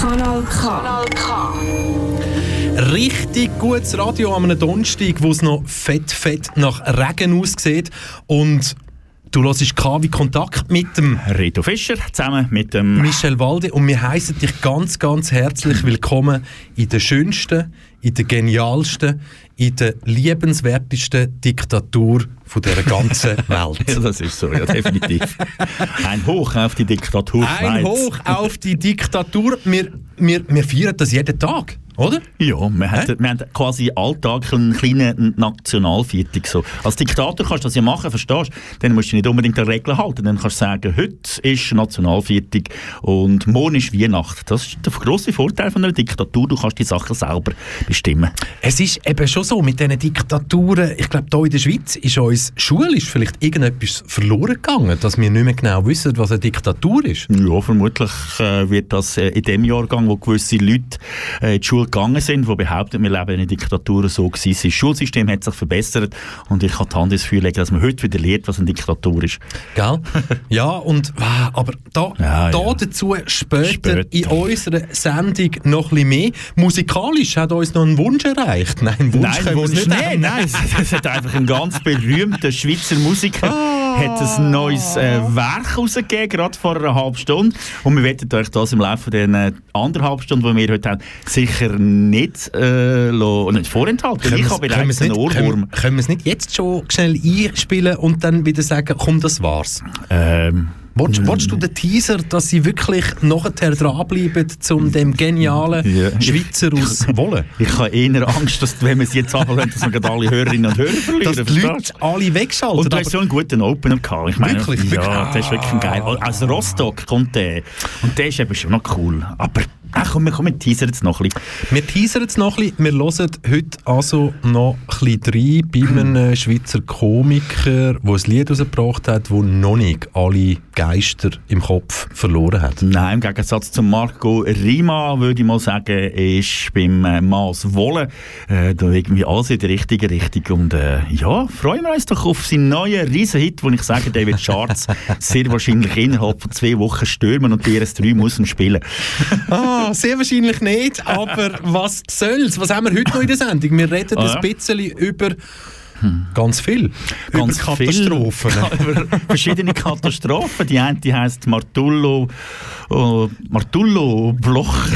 Kanal K. Richtig gutes Radio am Donnerstag, wo es noch fett, fett nach Regen aussieht. Und du hörst K wie Kontakt mit dem Reto Fischer zusammen mit dem Michel Walde. Und wir heißen dich ganz, ganz herzlich willkommen in der schönsten, in der genialsten, in der liebenswertesten Diktatur von der ganzen Welt. Ja, das ist so, ja, definitiv. Ein Hoch auf die Diktatur Ein Schweiz. Hoch auf die Diktatur. Wir, wir, wir feiern das jeden Tag, oder? Ja, wir haben, wir haben quasi Alltag einen kleinen Nationalviertag. So. Als Diktator kannst du das ja machen, verstehst du? Dann musst du nicht unbedingt an Regeln halten. Dann kannst du sagen, heute ist Nationalviertag und morgen ist Weihnacht. Das ist der grosse Vorteil von einer Diktatur. Du kannst die Sachen selber bestimmen. Es ist eben schon so, mit diesen Diktaturen, ich glaube, hier in der Schweiz ist uns schulisch vielleicht irgendetwas verloren gegangen, dass wir nicht mehr genau wissen, was eine Diktatur ist. Ja, vermutlich äh, wird das äh, in dem Jahrgang, wo gewisse Leute äh, in die Schule gegangen sind, die behaupten, wir leben in einer Diktatur, so gewesen. Das Schulsystem hat sich verbessert und ich kann die Hand ins Feuer legen, dass man heute wieder lernt, was eine Diktatur ist. Gell? ja, und wow, aber da, Ja, da ja. dazu später, Später. in unserer Sendung noch ein bisschen mehr. Musikalisch hat uns noch ein Wunsch erreicht. Nein, Wunsch Nein, Wunsch, nicht nein, nein, es, hat einfach ein ganz berühmter Schweizer Musiker hat ein neues äh, Werk rausgegeben, gerade vor einer halben Stunde. Und wir werden euch das im Laufe der äh, anderthalb Stunden, die wir heute haben, sicher nicht, äh, nicht vorenthalten. Können ich habe bereits einen Ohrwurm. Können, können wir es nicht jetzt schon schnell einspielen und dann wieder sagen, komm, das war's? Ähm, Wolltest, wolltest du den Teaser, dass sie wirklich nachher dranbleiben, um dem genialen Ja. Schweizer aus Wollen? ich habe eher Angst, dass, wenn wir es jetzt ablassen, dass wir gerade alle Hörerinnen und Hörer verlieren. Dass die Leute alle wegschalten. Und du hast so einen guten Opener gehabt. Ich meine, Wirklich? Ja, das ist wirklich geil. Aus Rostock kommt der. Und der ist eben schon noch cool. Aber ach, komm, wir kommen teasern jetzt noch ein bisschen. Wir teasern jetzt noch ein bisschen. Wir hören heute also noch ein bisschen rein bei einem Schweizer Komiker, der ein Lied rausgebracht hat, das noch nicht alle Geister im Kopf verloren hat. Nein, im Gegensatz zu Marco Rima, würde ich mal sagen, ist beim äh, Maas Wolle äh, da irgendwie alles in der richtigen Richtung. Und äh, ja, freuen wir uns doch auf seinen neuen Riesenhit, wo ich sage, der wird Charts sehr wahrscheinlich innerhalb von zwei Wochen stürmen und DRS3 muss ihn spielen. Ah, sehr wahrscheinlich nicht, aber was soll's? Was haben wir heute noch in der Sendung? Wir reden Ah, ein bisschen über ganz viel. Ganz über Katastrophen. Viel, über verschiedene Katastrophen. Die eine die heisst Martullo, äh, Martullo Blocher.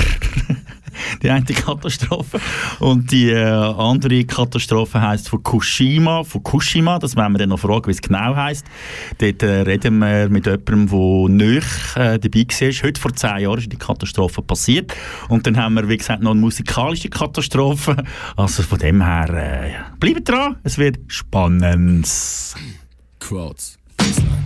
Die eine Katastrophe. Und die äh, andere Katastrophe heisst Fukushima. Fukushima, das werden wir dann noch fragen, wie es genau heisst. Dort äh, reden wir mit jemandem, der nicht äh, dabei war. Heute vor zehn Jahren ist die Katastrophe passiert. Und dann haben wir, wie gesagt, noch eine musikalische Katastrophe. Also von dem her, äh, bleibt dran, es wird spannend. Quotes. Yeah.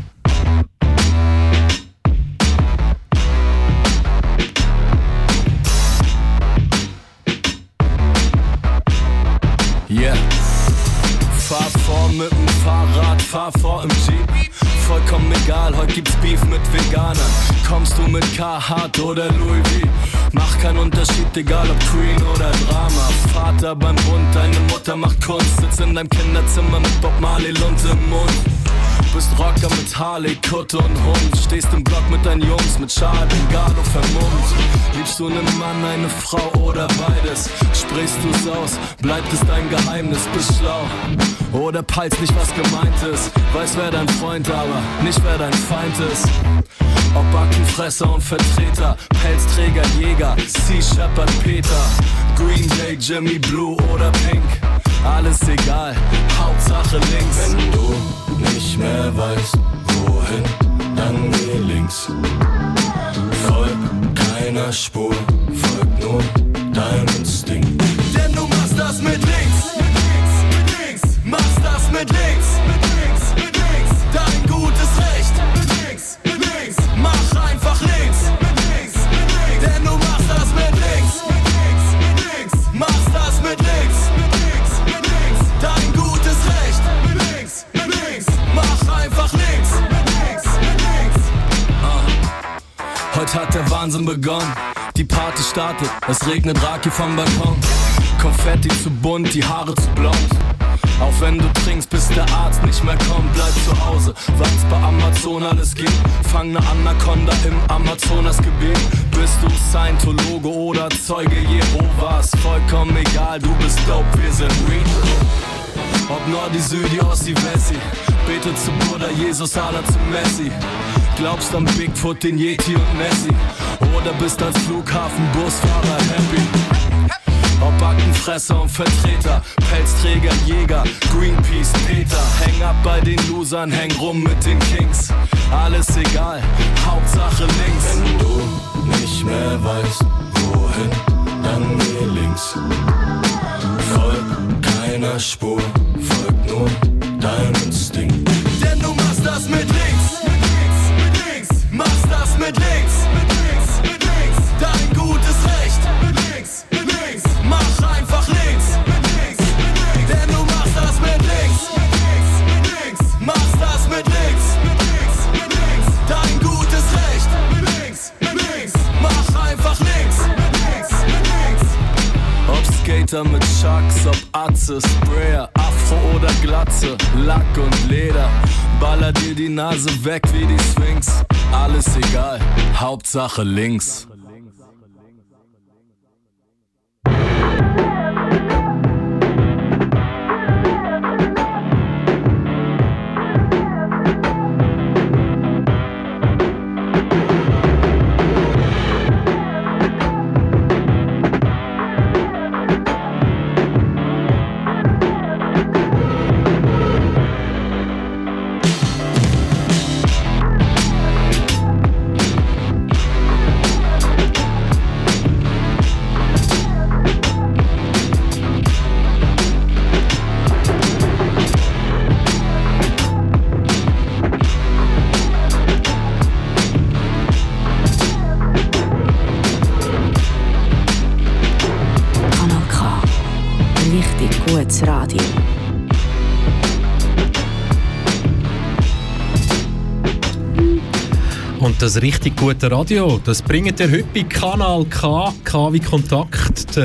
Vor mit dem Fahrrad, fahr vor im Jeep. Vollkommen egal, heute gibt's Beef mit Veganern. Kommst du mit Carhartt oder Louis V? Mach keinen Unterschied, egal ob Queen oder Drama. Vater beim Bund, deine Mutter macht Kunst. Sitz in deinem Kinderzimmer mit Bob Marley Lunte im Mund. Bist Rocker mit Harley, Kutte und Hund. Stehst im Block mit deinen Jungs, mit Schal, Bengalo vermummt. Liebst du einen Mann, eine Frau oder beides? Sprichst du's aus, bleibt es dein Geheimnis, bist schlau. Oder peilst nicht, was gemeint ist. Weiß, wer dein Freund, aber nicht, wer dein Feind ist. Ob Backenfresser und Vertreter, Pelzträger, Jäger, Sea Shepherd, Peter, Green Day, Jimmy Blue oder Pink. Alles egal, Hauptsache links. Wenn du nicht mehr weißt, wohin, dann geh links. Folg keiner Spur, folg nur deinem Instinkt. Wahnsinn begonnen. Die Party startet, es regnet Raki vom Balkon. Konfetti zu bunt, die Haare zu blond. Auch wenn du trinkst, bis der Arzt nicht mehr kommt, bleib zu Hause. Weil's bei Amazon alles gibt. Fang ne Anaconda im Amazonasgebiet. Bist du Scientologe oder Zeuge Jehovas? Vollkommen egal, du bist dope, wir sind real. Ob Nordi, Südi, Ossi, Wessi. Bete zu Buddha, Jesus, Allah zu Messi. Glaubst an Bigfoot, den Yeti und Nessie. Oder bist als Flughafenbusfahrer happy. Ob Aktenfresser und Vertreter, Pelzträger, Jäger, Greenpeace, Peter. Häng ab bei den Losern, häng rum mit den Kings. Alles egal, Hauptsache links. Wenn du nicht mehr weißt, wohin, dann geh links. Folg keiner Spur, nur deinem Instinkt. Denn du machst das mit links. Mit links, mit links. Machst das mit links. Mit links, mit links. Dein gutes Recht. Mit links, mit links. Mach einfach links. Mit links, mit links. Denn du machst das mit links. Mit links, mit links. Machst das mit links. Mit links, mit links. Dein gutes Recht. Mit links, mit links. Mach einfach links. Mit links, mit links. Ob Skater mit Chucks, ob Atze, Sprayer, oder Glatze, Lack und Leder. Baller dir die Nase weg wie die Sphinx. Alles egal, Hauptsache links. Und das richtig gute Radio, das bringt ihr heute bei Kanal K, K wie Kontakt.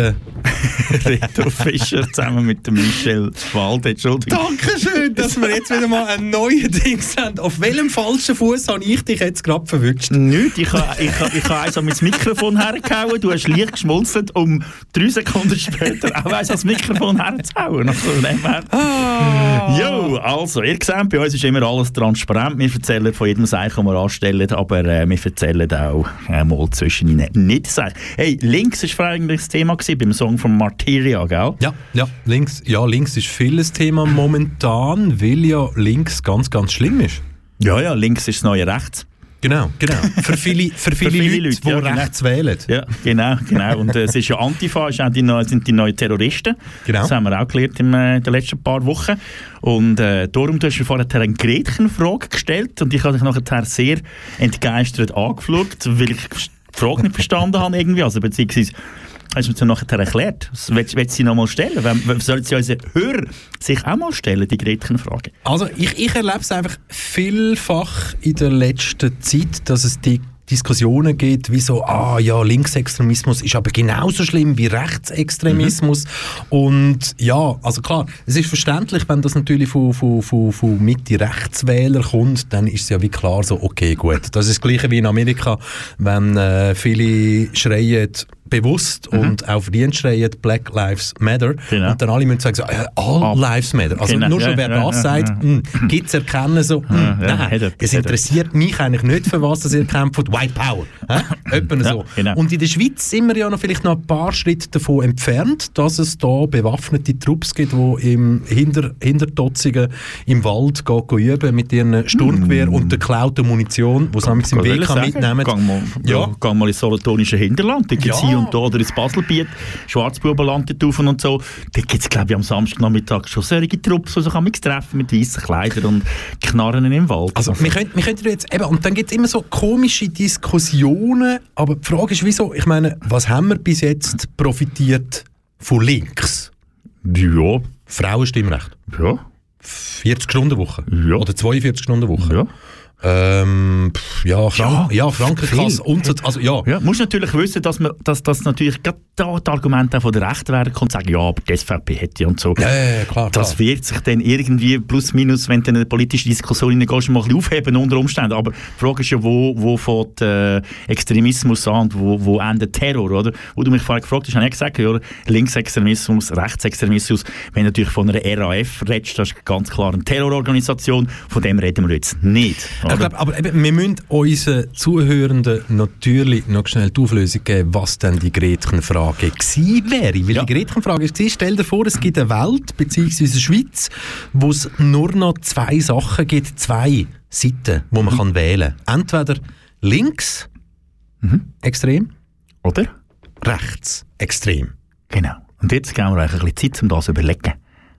Reto Fischer zusammen mit dem Michel Walde. Entschuldigung. Dankeschön, dass wir jetzt wieder mal ein neues Ding haben. Auf welchem falschen Fuß habe ich dich jetzt gerade verwünscht? Nicht, ich habe ich, ha- ich ha eins an mein Mikrofon hergehauen, du hast leicht geschmunzelt, um drei Sekunden später auch eins ans Mikrofon herzuhauen. Also, her. Jo, also, ihr seht, bei uns ist immer alles transparent. Wir erzählen von jedem Seich, das wir anstellen, aber äh, wir erzählen auch äh, mal zwischen ihnen nicht Seich. Hey, links war eigentlich das Thema gewesen, beim Song von Martyria, gell? Ja, ja, links, ja, links ist vieles Thema momentan, weil ja links ganz, ganz schlimm ist. Ja, ja, links ist das neue Rechts. Genau, genau. Für viele, für viele, viele Leute, die ja, genau. rechts wählen. Ja, genau, genau. Und äh, es ist ja Antifa, ist auch die neue, sind die neuen Terroristen. Genau. Das haben wir auch gelernt in äh, den letzten paar Wochen. Und äh, darum, du hast mir vorher eine Gretchenfrage gestellt und ich habe dich nachher sehr entgeistert angeschaut, weil ich die Frage nicht verstanden habe irgendwie. Also beziehungsweise hast du mir dann nachher erklärt. Das Willst du sie noch mal stellen? Wem- Sollen sie unsere Hörer sich auch mal stellen, die Gretchenfrage? Also ich, ich erlebe es einfach vielfach in der letzten Zeit, dass es die Diskussionen gibt, wie so, ah ja, Linksextremismus ist aber genauso schlimm wie Rechtsextremismus. Und ja, also klar, es ist verständlich, wenn das natürlich von, von, von, von Mitte-Rechtswählern kommt, dann ist es ja wie klar so, okay, gut. Das ist das Gleiche wie in Amerika, wenn äh, viele schreien, bewusst und auch verdient schreien Black Lives Matter Genau. und dann alle müssen sagen so, äh, all Ah. lives matter. Also Genau. nur schon Ja, wer ja, das ja, sagt, ja. hm, gibt es erkennen so, ja, nein, es interessiert mich eigentlich nicht, für was das ihr kämpft, White Power. Etwa so. genau. Und in der Schweiz sind wir ja noch vielleicht noch ein paar Schritte davon entfernt, dass es da bewaffnete Trupps gibt, die im Hinter, Hintertotzigen im Wald gehen, gehen üben mit ihren Sturmgewehr und der geklauten Munition, die sie im WK sagen, mitnehmen. Gang mal, Ja. gang mal ins solothurnische Hinterland. Da gibt es Ja. hier und da, oder ins Baselbiet, Schwarzbubenland dort und so. Da gibt es, glaube ich, am Samstagnachmittag schon solche Trupps, die sich treffen mit weißen Kleidern und Knarren im Wald. Also, wir könnten, wir könnten jetzt eben, und dann gibt es immer so komische Diskussionen, aber die Frage ist, wieso, ich meine, was haben wir bis jetzt profitiert von links? ja, Frauenstimmrecht. ja, 40 Stunden Woche. Ja. Oder 42 Stunden Woche. ja. Ähm, pff, ja, Frank ja, ja, Krankenkasse und so, also ja. Ja, musst natürlich wissen, dass man, dass das natürlich gerade da die Argumente von der Rechten werden und sagen, ja, aber die SVP hätte und so. Ja, ja, klar, Das klar. wird sich dann irgendwie plus minus, wenn du in eine politische Diskussion hineingehst, mal ein bisschen aufheben unter Umständen. Aber die Frage ist ja, wo, wo fängt äh, Extremismus an und wo, wo endet Terror, oder? Wo du mich vorher gefragt hast, habe ich gesagt, ja, Linksextremismus, Rechtsextremismus, wenn du natürlich von einer RAF redest, das ist ganz klar eine Terrororganisation, von dem reden wir jetzt nicht. Ich glaube, aber eben, wir müssen unseren Zuhörenden natürlich noch schnell die Auflösung geben, was denn die Gretchenfrage gewesen wäre. Weil Ja. die Gretchenfrage war, stell dir vor, es gibt eine Welt, beziehungsweise eine Schweiz, wo es nur noch zwei Sachen gibt, zwei Seiten, wo man kann wählen kann. Entweder links, extrem, Oder? rechts, extrem. Genau. Und jetzt geben wir euch ein bisschen Zeit, um das zu überlegen.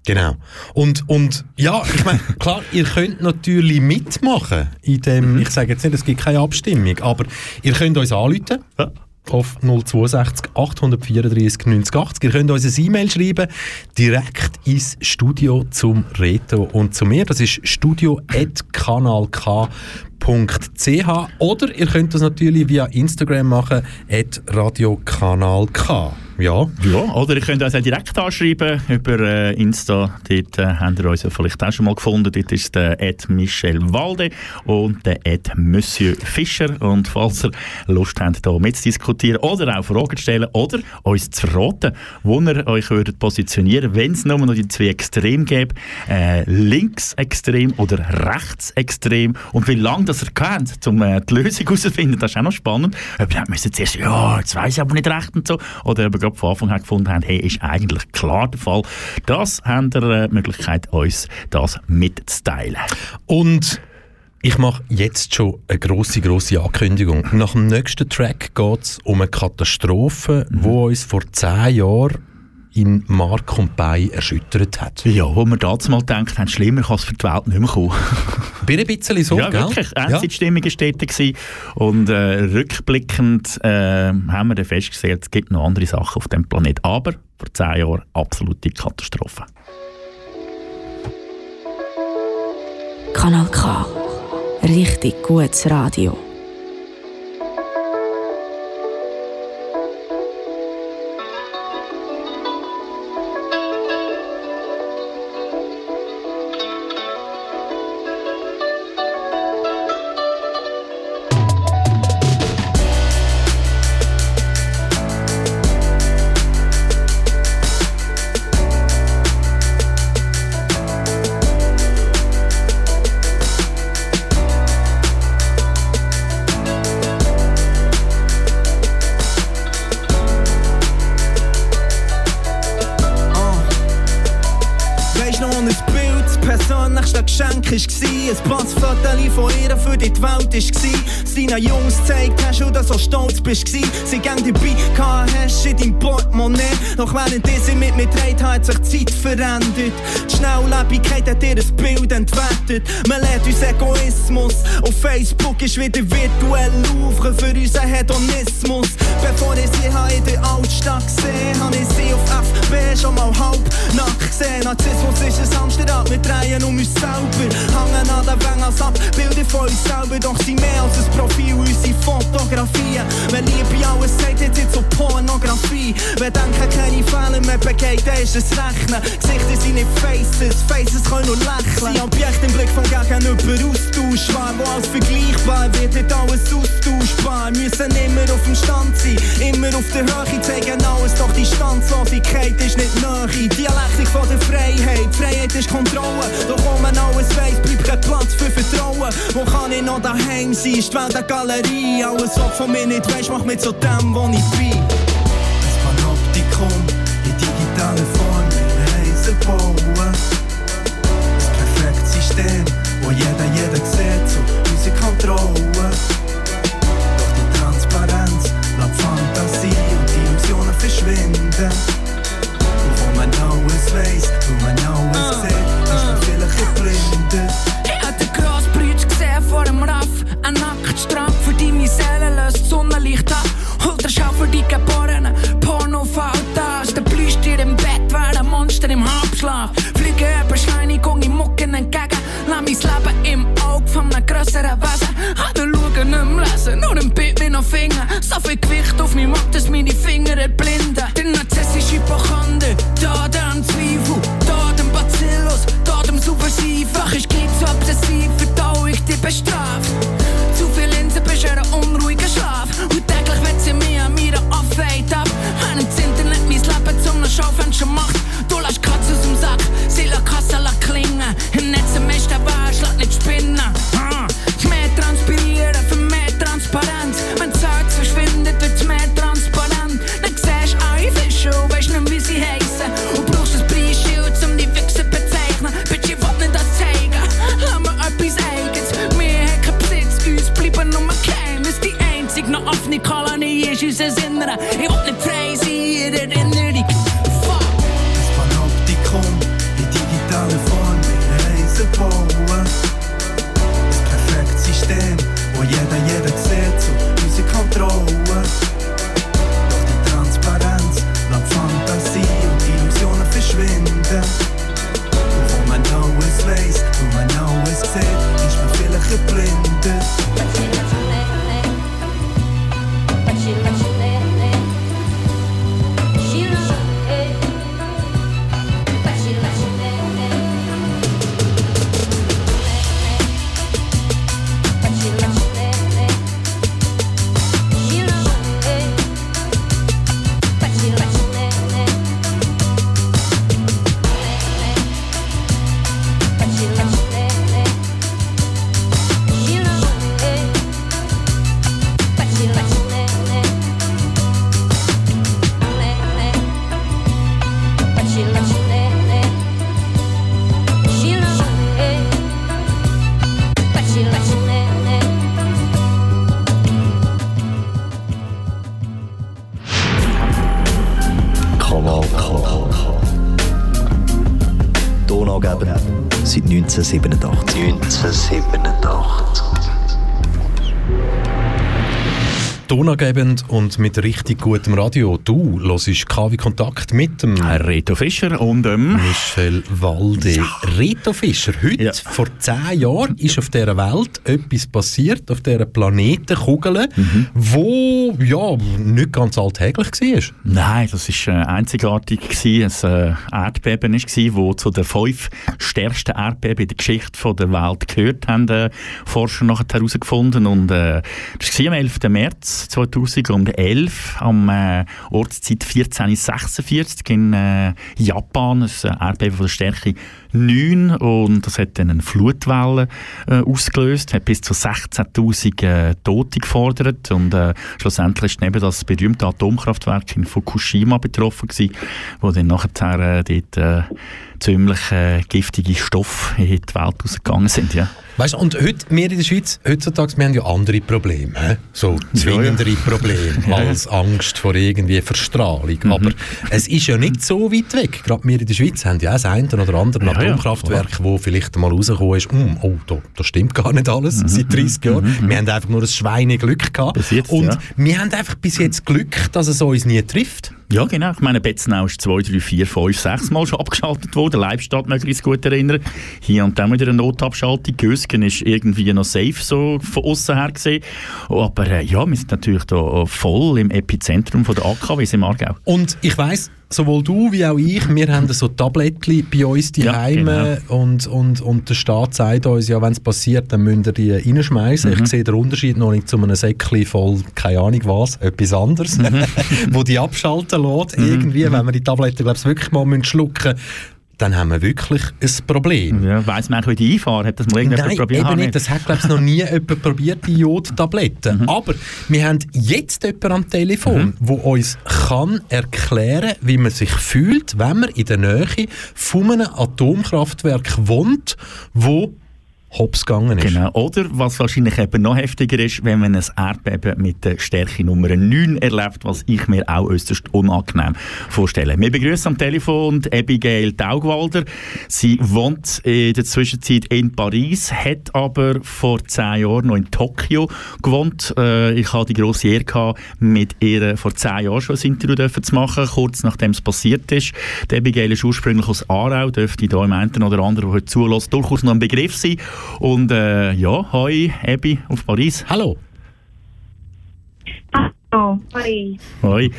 Genau. Und, und ja, ich meine, klar, ihr könnt natürlich mitmachen in dem, ich sage jetzt nicht, es gibt keine Abstimmung, aber ihr könnt uns anrufen. Ja. Auf 062 834 90 80. Ihr könnt uns ein E-Mail schreiben, direkt ins Studio zum Reto und zu mir. Das ist studio.kanalk.ch oder ihr könnt das natürlich via Instagram machen, at radiokanalk. Ja. Ja, oder ihr könnt uns auch direkt anschreiben über äh, Insta. Dort äh, habt ihr uns ja vielleicht auch schon mal gefunden. Dort ist der Ed Michel Walde und der Ed Monsieur Fischer. Und falls ihr Lust habt, hier mitzudiskutieren oder auch Fragen zu stellen oder uns zu verraten, wo ihr euch würdet positionieren wenn es nur noch die zwei Extreme gäbe, äh, linksextrem oder rechtsextrem und wie lange das ihr kennt, um äh, die Lösung herauszufinden, das ist auch noch spannend. Ob ihr müssen zuerst, ja, jetzt weiss ich aber nicht recht und so, oder ob gerade von Anfang an gefunden habt, hey, ist eigentlich klar der Fall. Das habt ihr äh, die Möglichkeit, uns das mitzuteilen. Und ich mache jetzt schon eine grosse, grosse Ankündigung. Nach dem nächsten Track geht es um eine Katastrophe, die uns vor zehn Jahren in Mark und Bein erschüttert hat. Ja, wo wir damals mal gedacht haben, schlimmer kann es für die Welt nicht mehr kommen. Bin ein bisschen so, ja, gell? wirklich. Ja. Endzeitstimmung war dort. gewesen. Und äh, rückblickend äh, haben wir dann festgestellt, es gibt noch andere Sachen auf dem Planeten. Aber vor zehn Jahren absolute Katastrophe. Kanal K. Richtig gutes Radio. Seinen Jungs gezeigt hast du, dass du stolz bist. Sie gang dabei hast in deinem Portemonnaie. Doch während diese mit mir dreht, hat sich die Zeit verändert. Die Schnelllebigkeit hat ihr ein Bild entwertet. Man lernt uns Egoismus. Auf Facebook ist wieder virtuell Louvre für unseren Hedonismus. Bevor ich sie in der Altstadt gesehen, habe ich sie auf FB schon mal halb nackt gesehen. Narzissmus ist ein Hamsterrad, wir drehen um uns selber. Hangen an den Wängen als Abbilder von uns selber. Doch sie mehr als ein Profil, unsere Fotografien. Wenn Liebe alles sagt, jetzt ist so Pornografie. Wer denken keine Fehler mehr begeht, der ist es Rechnen. Gesichter sind nicht Faces, Faces können nur lächeln. Sie Objekt im Blick vom Gegenüber austauschbar, wo alles vergleichbar wird, wird alles austauschbar. Müssen immer auf dem Stand sein, immer auf der Höhe, zeigen alles, doch die Standlosigkeit ist nicht Nähe. Dialektik von der Freiheit, Freiheit ist Kontrolle. Doch wo man alles weiss, bleibt kein Platz für Vertrauen. Wo kann ich noch daheim sein? Ist die Welt eine Galerie? Alles, was von mir nicht weisst, macht mich zu dem, wo ich bin. Kontrolle. Doch die Transparenz lässt Fantasie und die Illusionen verschwinden. Und wo man alles weiss, wo man alles sieht, ist man vielleicht geblindet. Ich hab den Grossbrütsch gesehen vor dem Raff. Ein Nacktstrand für die meine Seele löst Sonnenlicht ab. Ultraschall für die Geborenen, Porno-Faltas. Der Plüschtier im Bett wäre ein Monster im Halbschlaf. Fliege Beschleunigung im Mucken entgegen. Lass mein Leben im Auge von einem grösseren Wesen. Alle schauen nicht mehr Donaugeber seit 1987. 1987. Tonangebend und mit richtig gutem Radio. Du hörst KW Kontakt mit dem Reto Fischer und ähm, Michel Walde. Reto Fischer, heute, Ja. vor zehn Jahren, ist auf dieser Welt etwas passiert, auf dieser Planetenkugel, Mhm. wo ja, nicht ganz alltäglich war. Nein, das war äh, einzigartig. Gewesen. Ein äh, Erdbeben war, das zu den fünf stärksten Erdbeben in der Geschichte der Welt gehört, haben äh, Forscher nachher herausgefunden. Und äh, das war am 11. März 2011, am äh, Ortszeit 1446 in äh, Japan. Ein äh, Erdbeben von der Stärke 9 und das hat dann eine Flutwelle äh, ausgelöst, hat bis zu 16'000 äh, Tote gefordert und äh, schlussendlich ist neben das berühmte Atomkraftwerk in Fukushima betroffen gewesen, wo dann nachher äh, dort äh, ziemlich äh, giftige Stoffe in die Welt rausgegangen sind. Ja. Weißt und heute, wir in der Schweiz, heutzutage, wir haben ja andere Probleme, hä? so zwingendere Probleme als Angst vor irgendwie Verstrahlung. Mhm. Aber es ist ja nicht so weit weg. Gerade wir in der Schweiz haben ja auch das eine oder andere Ja, ja, Atomkraftwerk, wo vielleicht mal rausgekommen ist, «Hm, oh, da, da stimmt gar nicht alles seit 30 Jahren. Wir haben einfach nur ein Schweineglück gehabt. Mhm, jetzt, und ja. wir haben einfach bis jetzt Glück, dass es uns nie trifft. Ja, genau. Ich meine, Betzenau ist zwei, drei, vier, fünf, sechs Mal schon abgeschaltet worden. Leibstadt möchte ich gut erinnern. Hier und dann wieder eine Notabschaltung. Gösgen ist irgendwie noch safe so von außen her gesehen. Aber äh, ja, wir sind natürlich da äh, voll im Epizentrum von der AKWs im Aargau. Und ich weiss, sowohl du wie auch ich, wir haben so Tablettchen bei uns die Ja, Heime und, und, und der Staat sagt uns ja, wenn es passiert, dann müsst ihr die reinschmeißen. Mhm. Ich sehe den Unterschied noch nicht zu einem Säckchen voll, keine Ahnung was, etwas anderes, Mhm. wo die abschalten lässt. Irgendwie, wenn wir die Tabletten glaub's, wirklich mal müssen schlucken dann haben wir wirklich ein Problem. Ja, weiss man wie die einfahren? Hat das mal irgendjemand Nein, probiert? eben nicht. Das hat, glaube ich, noch nie jemand probiert, die Jodtabletten. Mhm. Aber wir haben jetzt jemanden am Telefon, der uns kann erklären wie man sich fühlt, wenn man in der Nähe von einem Atomkraftwerk wohnt, wo hops gegangen ist. Genau. Oder, was wahrscheinlich eben noch heftiger ist, wenn man ein Erdbeben mit der Stärke Nummer 9 erlebt, was ich mir auch äußerst unangenehm vorstelle. Wir begrüßen am Telefon Abigail Taugwalder. Sie wohnt in der Zwischenzeit in Paris, hat aber vor zehn Jahren noch in Tokio gewohnt. Äh, ich hatte die grosse Ehre, gehabt, mit ihr vor zehn Jahren schon ein Interview zu machen, kurz nachdem es passiert ist. Die Abigail ist ursprünglich aus Aarau, dürfte da im einen oder anderen, der heute zulässt, durchaus noch ein Begriff sein. Und äh, ja, hi, Ebi auf Paris. Hallo. Hallo, hi. Hoi.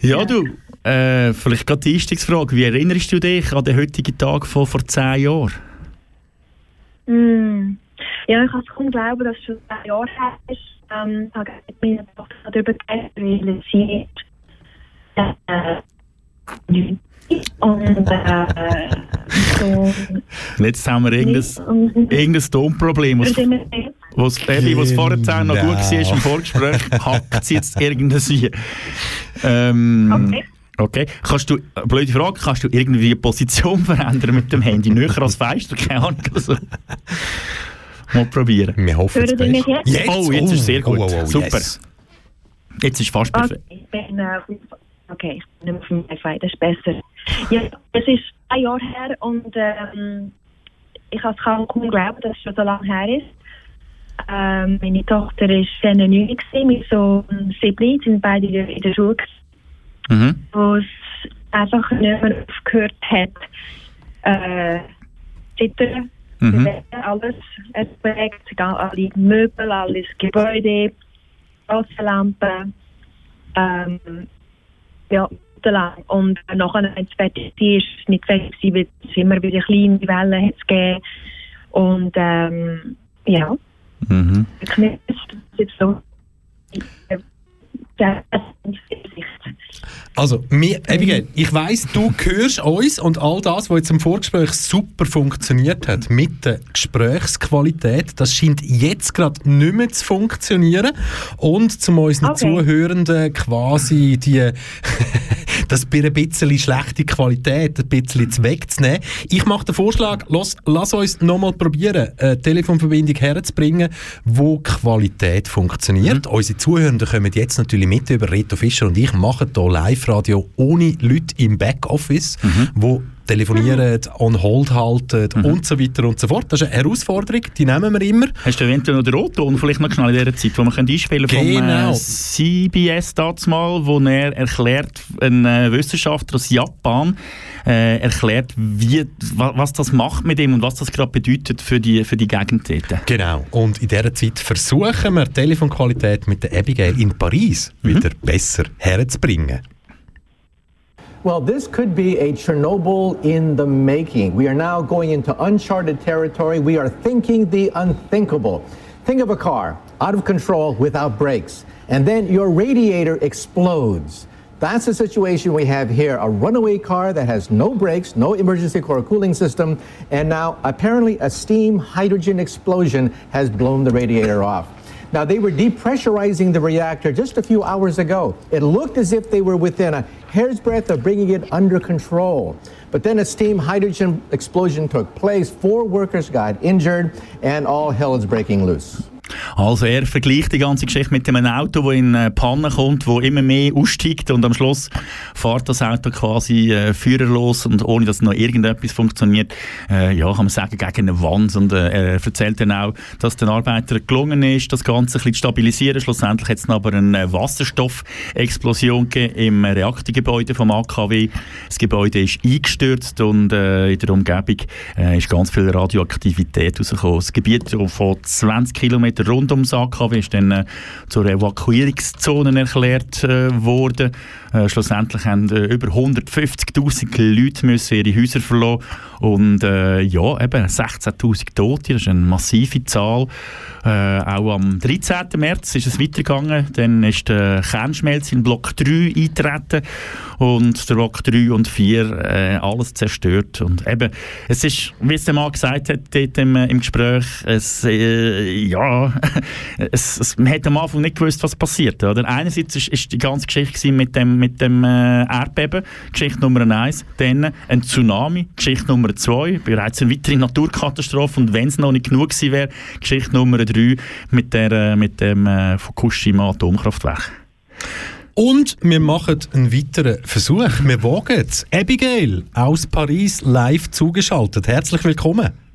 Ja, du, äh, vielleicht gerade die Einstiegsfrage. Wie erinnerst du dich an den heutigen Tag von vor zehn Jahren? Mm. Ja, ich kann es kaum glauben, dass es schon zwei Jahre her ist. Ähm, ich habe mit meiner Tochter darüber geredet, weil sie äh. Und äh, so... Und jetzt haben wir irgendein, irgendein Tonproblem. Was, was Baby, was vorher noch gut Genau. war im Vorgespräch, hackt sie jetzt irgendwie. Ähm, Okay. okay. Kannst du, blöde Frage, kannst du irgendwie die Position verändern mit dem Handy? Näher ans Fenster? Keine Ahnung. Also. Mal probieren. Wir hoffen es Beste. jetzt? Oh, jetzt ist sehr gut. Oh, oh, oh, Super. yes. Jetzt ist fast perfekt. Okay, ich bin, äh, okay, ich bin nicht mehr auf dem Wi-Fi, das ist besser. Ja, es ist ein Jahr her und ähm, ich kann es kaum glauben, dass es schon so lange her ist. Ähm, meine Tochter war dann neun, mit so einem Sibling, sind beide in der- Schule, Mhm. wo es einfach nicht mehr aufgehört hat, äh, zittern. Mhm. Alles erträgt, alle Möbel, alles Gebäude, Straßenlampen, ähm, ja, lang. Und nachher, wenn es fertig war, ist nicht fertig weil es immer wieder kleine Wellen hat gegeben. Und ähm, ja, Mhm. jetzt so. äh, Ja. Also, mir, Abigail, ich weiss, du hörst uns und all das, was jetzt im Vorgespräch super funktioniert hat mit der Gesprächsqualität, das scheint jetzt gerade nicht mehr zu funktionieren. Und zum unseren Okay. Zuhörenden quasi die, das bei ein bisschen schlechte Qualität ein bisschen zu wegzunehmen. Ich mache den Vorschlag, los, lass uns nochmal probieren, eine Telefonverbindung herzubringen, wo Qualität funktioniert. Unsere Zuhörenden kommen jetzt natürlich mit über Reto Fischer und ich machen hier Live-Radio ohne Leute im Backoffice, wo telefonieren, on hold halten und so weiter und so fort. Das ist eine Herausforderung, die nehmen wir immer. Hast du eventuell noch den Roton vielleicht noch schnell in dieser Zeit, wo können einspielen können Genau. vom äh, CBS damals mal, wo er erklärt, ein äh, Wissenschaftler aus Japan äh, erklärt, wie, wa, was das macht mit ihm und was das gerade bedeutet für die, für die Gegend dort. Genau. Und in dieser Zeit versuchen wir, die Telefonqualität mit der Abigail in Paris wieder besser herzubringen. Well, this could be a Chernobyl in the making. We are now going into uncharted territory. We are thinking the unthinkable. Think of a car out of control without brakes, and then your radiator explodes. That's the situation we have here a runaway car that has no brakes, no emergency core cooling system, and now apparently a steam hydrogen explosion has blown the radiator off. Now, they were depressurizing the reactor just a few hours ago. It looked as if they were within a hair's breadth of bringing it under control. But then a steam hydrogen explosion took place. Four workers got injured, and all hell is breaking loose. Also er vergleicht die ganze Geschichte mit einem Auto, das in äh, Panne kommt, wo immer mehr aussteigt und am Schluss fährt das Auto quasi äh, führerlos und ohne dass noch irgendetwas funktioniert, äh, ja, kann man sagen, gegen eine Wand. Und äh, er erzählt dann auch, dass den Arbeitern gelungen ist, das Ganze ein bisschen zu stabilisieren. Schlussendlich hat es aber eine Wasserstoffexplosion gegeben im Reaktorgebäude vom AKW. Das Gebäude ist eingestürzt und äh, in der Umgebung äh, ist ganz viel Radioaktivität rausgekommen. Das Gebiet von 20 Kilometern rund ums AKW ist dann äh, zur Evakuierungszone erklärt äh, worden. Äh, schlussendlich haben äh, über 150'000 Leute müssen ihre Häuser verloren und äh, ja, eben 16'000 Tote, das ist eine massive Zahl. Äh, auch am 13. März ist es weitergegangen, dann ist der Kernschmelz in Block 3 eingetreten und der Block 3 und 4 äh, alles zerstört und eben, es ist, wie es der Mann gesagt hat dort im, im Gespräch, es, äh, es, es, man hat am Anfang nicht gewusst, was passiert. Oder? Einerseits ist, ist die ganze Geschichte mit dem, mit dem äh, Erdbeben, Geschichte Nummer 1, dann ein Tsunami, Geschichte Nummer 2, bereits eine weitere Naturkatastrophe und wenn es noch nicht genug gewesen wäre, Geschichte Nummer 3 mit, der, äh, mit dem äh, Fukushima Atomkraftwerk. Und wir machen einen weiteren Versuch. Wir wagen es. Abigail aus Paris live zugeschaltet. Herzlich willkommen.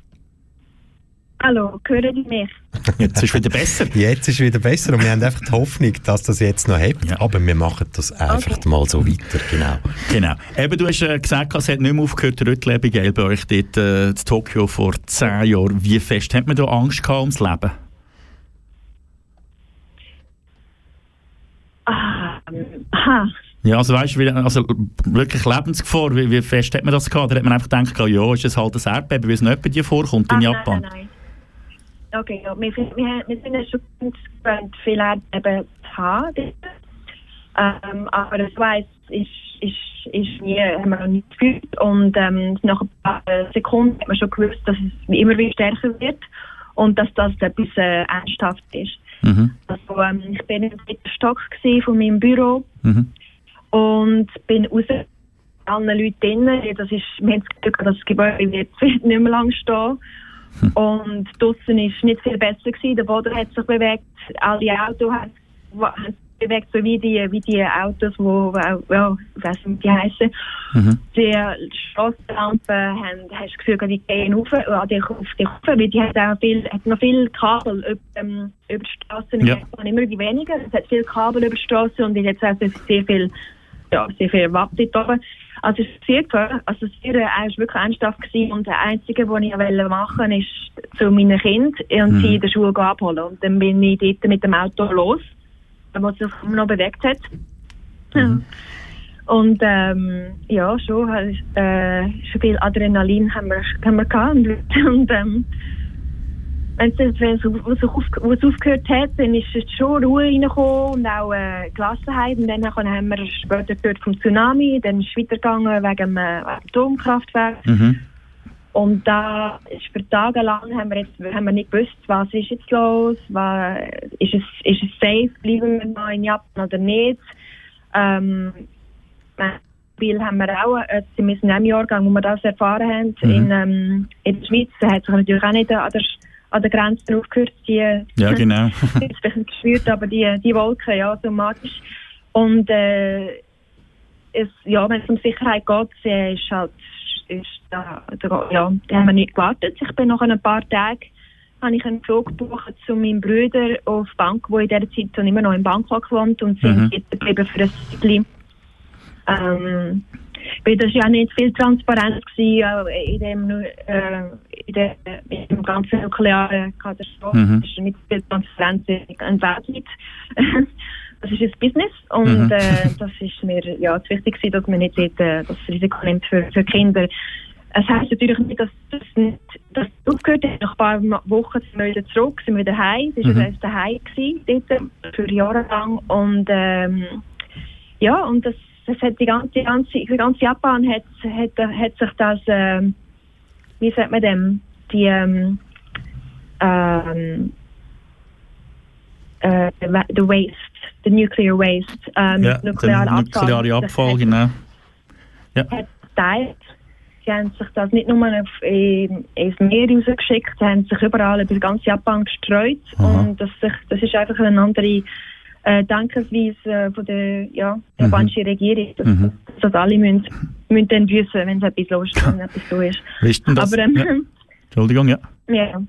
Hallo, hören Sie mich? Jetzt ist wieder besser. Jetzt ist wieder besser und wir haben einfach die Hoffnung, dass das jetzt noch hebt. Ja. Aber wir machen das einfach okay. mal so weiter, genau. Genau. Eben, du hast äh, gesagt, es hat nicht mehr aufgehört, Rötleben Gell, bei euch dort äh, in Tokio vor zehn Jahren. Wie fest hat man da Angst gehabt ums Leben? Ah, aha. Ja, also weißt du, also wirklich Lebensgefahr, wie, wie, fest hat man das gehabt? Da hat man einfach gedacht, ja, ist es halt ein Erdbeben, wie es nicht bei dir vorkommt in ah, Japan? Nein, nein, nein. Okay, ja, wir, wir, wir sind ja schon gewöhnt, viel Erdbeben zu haben. Ähm, aber das weiss, ist, ist, ist nie, haben wir noch nicht gefühlt. Und ähm, nach ein paar Sekunden hat man schon gewusst, dass es immer wieder stärker wird und dass das etwas äh, ernsthaft ist. Mhm. Also, ähm, ich bin im dritten Stock von meinem Büro. Mhm und bin raus allen Leuten drinnen. Das ist, wir haben das Gefühl, das Gebäude wird nicht mehr lang stehen. Hm. Und draußen war nicht viel besser gewesen. Der Boden hat sich bewegt, alle Autos haben, sich bewegt, so wie die, wie die Autos, wo, ja, ich weiß nicht, wie die heißen. Mhm. Die Straßenlampen haben, hast du das Gefühl, die gehen auf, an die, auf die Kufe, weil die hat auch viel, hat noch viel Kabel über, ähm, über die Straße. Ja. Immer weniger. Es hat viel Kabel über die Straße und jetzt hat es sehr viel ja, sehr viel erwartet oben. Also es ist sehr toll. Also es war äh, wirklich ernsthaft gewesen. und das Einzige, was ich machen wollte, ist zu meinen Kindern und mhm. sie in der Schule abholen. Und dann bin ich dort mit dem Auto los, wo es sich noch bewegt hat. Mhm. Und ähm, ja, schon, äh, schon viel Adrenalin haben wir, haben wir gehabt. Und, ähm, wenn es, aufgehört hat, dann ist es schon Ruhe reingekommen und auch äh, Gelassenheit. Und dann haben wir später gehört vom Tsunami, dann ist es weitergegangen wegen dem, äh, Atomkraftwerk. Mhm. Und da ist für Tage lang haben wir jetzt haben wir nicht gewusst, was ist jetzt los, was, ist, es, ist es safe, bleiben wir noch in Japan oder nicht. Ähm, Beispiel haben wir auch, äh, sind in einem Jahrgang, wo wir das erfahren haben, mhm. in, ähm, in der Schweiz, hat sich natürlich auch nicht an der an der Grenze aufgehört. Die, ja, genau. jetzt ein gespürt, aber die, die Wolken, ja, automatisch. Und äh, es, ja, wenn es um Sicherheit geht, ist halt, ist da, da, ja, da haben wir nicht gewartet. Ich bin nach ein paar Tagen habe ich einen Flug gebucht zu meinem Bruder auf Bank, wo in dieser Zeit dann immer noch in Bangkok wohnt und sind mhm. jetzt geblieben für ein Zeitchen. Ähm, weil das ja nicht viel Transparenz war in dem, äh, in der, in dem ganzen nuklearen Katastrophe. Mhm. Es ist nicht viel Transparenz in weltweit. das ist ein Business und mhm. äh, das ist mir ja zu wichtig dass man nicht dort, äh, das Risiko nimmt für, für Kinder. Es heisst natürlich nicht, dass das nicht dass das aufgehört hat. Nach ein paar Wochen sind wir wieder zurück, sind wir wieder heim. Das war mhm. daheim gewesen, dort, für Jahre lang. Und ähm, ja, und das das hat die ganze, ganze, die ganze Japan hat, hat, hat sich das, ähm, wie sagt man dem, die, ähm, ähm, äh, the waste, the nuclear waste, ähm, ja, nukleare Abfall. Nukleare Abfall, genau. Ja. Hat geteilt. Sie haben sich das nicht nur auf, in, ins Meer rausgeschickt, sie haben sich überall über ganz Japan gestreut. Aha. Und das, das ist einfach eine andere äh, Dankensweise äh, von der ja, japanischen mhm. Regierung, dass, mhm. dass alle müssen, müssen dann wissen, wenn es etwas los ist, wenn etwas so ist. Wie ist denn das? Aber, ähm, ja. Entschuldigung, ja. Ja.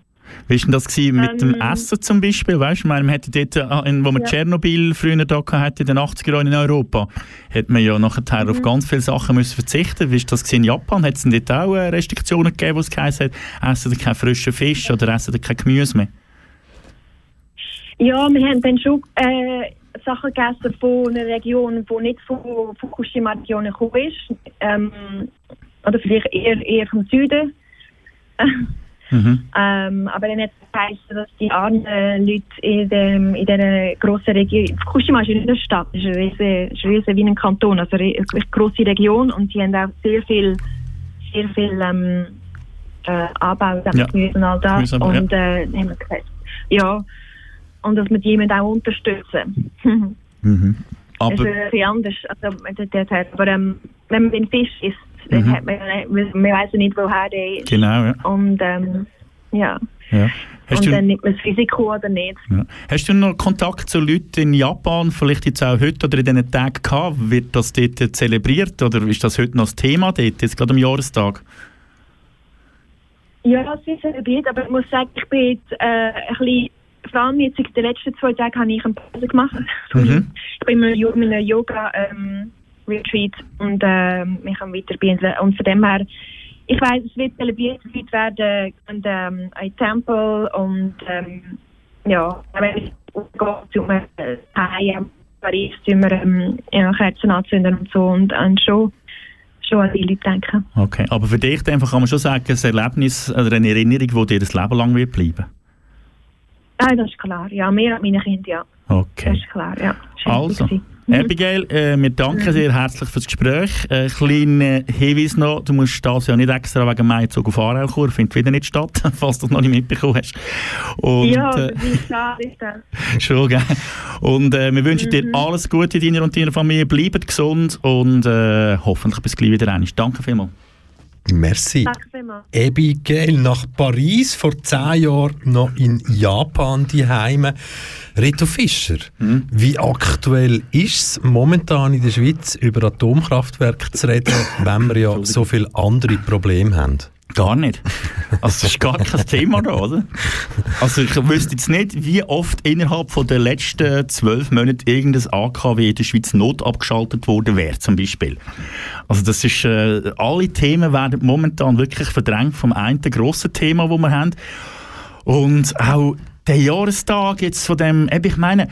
Wie war denn das mit ähm, dem Essen zum Beispiel? Weißt du, man hätte dort, äh, wo man ja. Tschernobyl früher da hatte, in den 80er Jahren in Europa, hat man ja nachher mhm. auf ganz viele Sachen müssen verzichten. Wie war das in Japan? Hat es dort auch äh, Restriktionen gegeben, wo es geheißen hat, essen keinen frischen Fisch oder essen kein Gemüse mehr? Ja, wir haben dann schon äh, Sachen gegessen von einer Region, die nicht von Fukushima-Region gekommen ist. Ähm, oder vielleicht eher, eher vom Süden. mhm. ähm, aber dann hat es geheißen, dass die armen Leute in, dem, in dieser grossen Region, Fukushima ist nicht eine Stadt, es ist eine riesige, ist riesige wie ein Kanton, also eine grosse Region und die haben auch sehr viel, sehr viel ähm, äh, Anbau ja. und all das. Und äh, haben wir gesagt, ja, und dass wir die auch unterstützen. mhm. Aber, das ist ein anders. Also, aber ähm, wenn man den Fisch isst, dann mhm. hat man, man weiß ja nicht, woher der ist. Genau, ja. Und ähm, ja. ja. Und du, dann nimmt man das Risiko oder nicht. Ja. Hast du noch Kontakt zu Leuten in Japan, vielleicht jetzt auch heute oder in diesen Tagen gehabt? Wird das dort zelebriert oder ist das heute noch das Thema dort, jetzt gerade am Jahrestag? Ja, es ist celebriert, aber ich muss sagen, ich bin jetzt äh, ein bisschen, vor allem jetzt in den letzten zwei Tagen habe ich eine Pause gemacht. Mhm. Ich bin in einem, in einem Yoga-Retreat und äh, mich am Weiterbilden. Und von dem her, ich weiß, es wird zelebriert, werden und, ähm, in den Tempel und ähm, ja, wenn ich äh, daheim in Paris, wir ähm, ja, Kerzen anzünden und so und an schon, schon an die Leute denken. Okay, aber für dich einfach kann man schon sagen, ein Erlebnis oder eine Erinnerung, die dir das Leben lang wird bleiben. Ah, das ist klar, ja, mehr an meine Kinder, ja. Okay. Das ist klar, ja. Schön Also, gewesen. Abigail, äh, wir danken sehr herzlich fürs Gespräch. Äh, kleiner Hinweis noch, du musst das ja nicht extra wegen Mai Zug auf Aarau kommen, findet wieder nicht statt, falls du es noch nicht mitbekommen hast. Und, ja, äh, ist schade, ist das. Schon, gell? Und äh, wir wünschen dir alles Gute deiner und deiner Familie. Bleibt gesund und äh, hoffentlich bis gleich wieder einmal. Danke vielmals. Merci. Abigail nach Paris, vor zehn Jahren noch in Japan die Heime. Reto Fischer, wie aktuell ist es momentan in der Schweiz über Atomkraftwerke zu reden, wenn wir ja so viele andere Probleme haben? Gar nicht. Also das ist gar kein Thema da, oder? Also ich wüsste jetzt nicht, wie oft innerhalb von den letzten zwölf Monaten irgendein AKW in der Schweiz not abgeschaltet worden wäre, zum Beispiel. Also das ist, äh, alle Themen werden momentan wirklich verdrängt vom einen grossen Thema, das wir haben. Und auch der Jahrestag jetzt von dem, ich meine,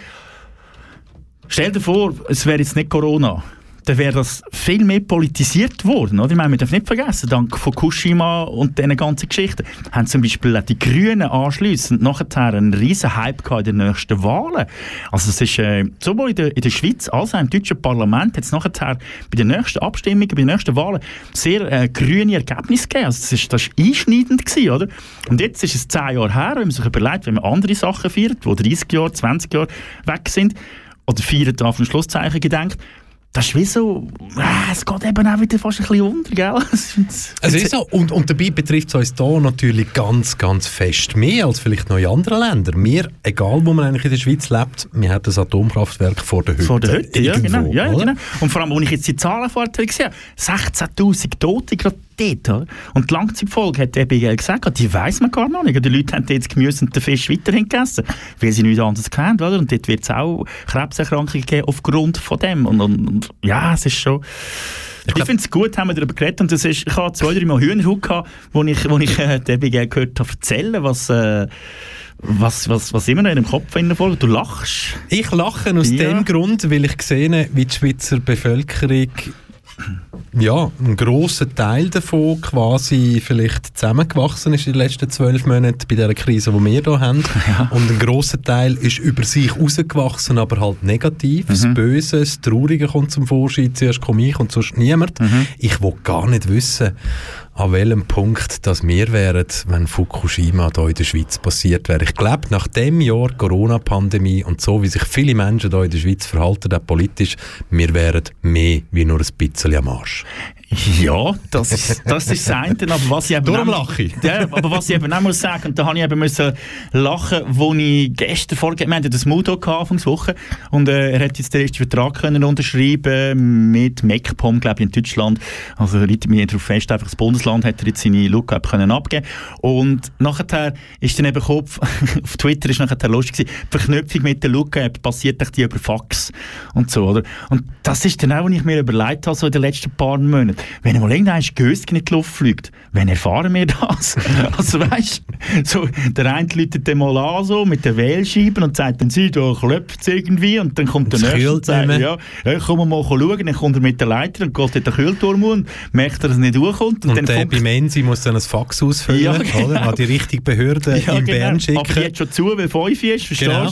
stell dir vor, es wäre jetzt nicht Corona dann wäre das viel mehr politisiert worden. Oder? Ich meine, wir dürfen nicht vergessen, dank Fukushima und diesen ganzen Geschichten haben zum Beispiel auch die Grünen anschliessend nachher einen riesen Hype in den nächsten Wahlen. Also es ist äh, sowohl in der, in der Schweiz als auch im deutschen Parlament hat es nachher bei den nächsten Abstimmungen, bei den nächsten Wahlen sehr äh, grüne Ergebnisse gegeben. Also das ist, das ist einschneidend gewesen, oder? Und jetzt ist es zehn Jahre her, wenn man sich überlegt, wenn man andere Sachen feiert, die 30 Jahre, 20 Jahre weg sind, oder feiert auf ein Schlusszeichen gedenkt, das ist wie so, äh, es geht eben auch wieder fast ein bisschen unter, gell? Es ist so. Und, und dabei betrifft es uns hier natürlich ganz, ganz fest mehr als vielleicht noch in anderen Ländern. Wir, egal wo man eigentlich in der Schweiz lebt, wir haben das Atomkraftwerk vor der Hütte. Vor der Hütte, ja, genau. Ja, genau. Und vor allem, als ich jetzt die Zahlen vorher gesehen habe, 16'000 Tote gerade dort. Oder? Und die Langzeitfolge hat Abigail gesagt, die weiss man gar noch nicht. Die Leute haben jetzt Gemüse und den Fisch weiterhin gegessen, weil sie nichts anderes kennen. Oder? Und dort wird es auch Krebserkrankungen geben aufgrund von dem. Und, und, und ja, es ist schon... Ich, finde es gut, haben wir darüber geredet. Und das ist, ich habe zwei, drei Mal Hühnerhaut gehabt, wo ich, wo ich äh, Abigail gehört habe erzählen, was... Äh, was, was, was immer noch in dem Kopf vorgeht. Du lachst. Ich lache aus Ja. dem Grund, weil ich sehe, wie die Schweizer Bevölkerung ja, ein grosser Teil davon quasi vielleicht zusammengewachsen ist in den letzten zwölf Monaten bei dieser Krise, die wir hier haben. Und ein grosser Teil ist über sich rausgewachsen, aber halt negativ. Das Böse, das Traurige kommt zum Vorschein. Zuerst komme ich und sonst niemand. Ich will gar nicht wissen, an welchem Punkt das wir wären, wenn Fukushima hier in der Schweiz passiert wäre. Ich glaube, nach dem Jahr Corona-Pandemie und so, wie sich viele Menschen hier in der Schweiz verhalten, auch politisch, wir wären mehr wie nur ein bisschen am Arsch. Ja, das ist das, ist das eine, aber was ich eben Darum lache ich. Ja, aber was ich eben auch muss sagen, und da habe ich eben müssen lachen, wo ich gestern vorgegeben, wir hatten das Mudo Anfangswoche, und äh, er hat jetzt den ersten Vertrag können unterschreiben mit MacPom, glaube ich, in Deutschland. Also reitet mir darauf fest, einfach das Bundesland hat er jetzt seine Lookup können abgeben. Und nachher ist dann eben gekommen, auf Twitter ist nachher lustig gewesen, die Verknüpfung mit der Lookup passiert echt die über Fax und so, oder? Und das ist dann auch, was ich mir überlegt habe, so in den letzten paar Monaten. Wenn mal irgendein Gösgen in die Luft fliegt, wann erfahren wir das? also weißt so, der eine läutet dann mal an, so, mit den Wählscheiben und sagt dann, sie, da klopft es irgendwie und dann kommt der nächste und sagt, ja, ja, komm mal schauen, dann kommt er mit der Leiter und geht dort den Kühlturm und merkt, dass er nicht durchkommt und, Und dann der funkt- muss dann ein Fax ausfüllen, Ja, genau. oder? An die richtige Behörde ja, in Bern genau. schicken. Aber jetzt schon zu, weil 5 ist, verstehst Genau.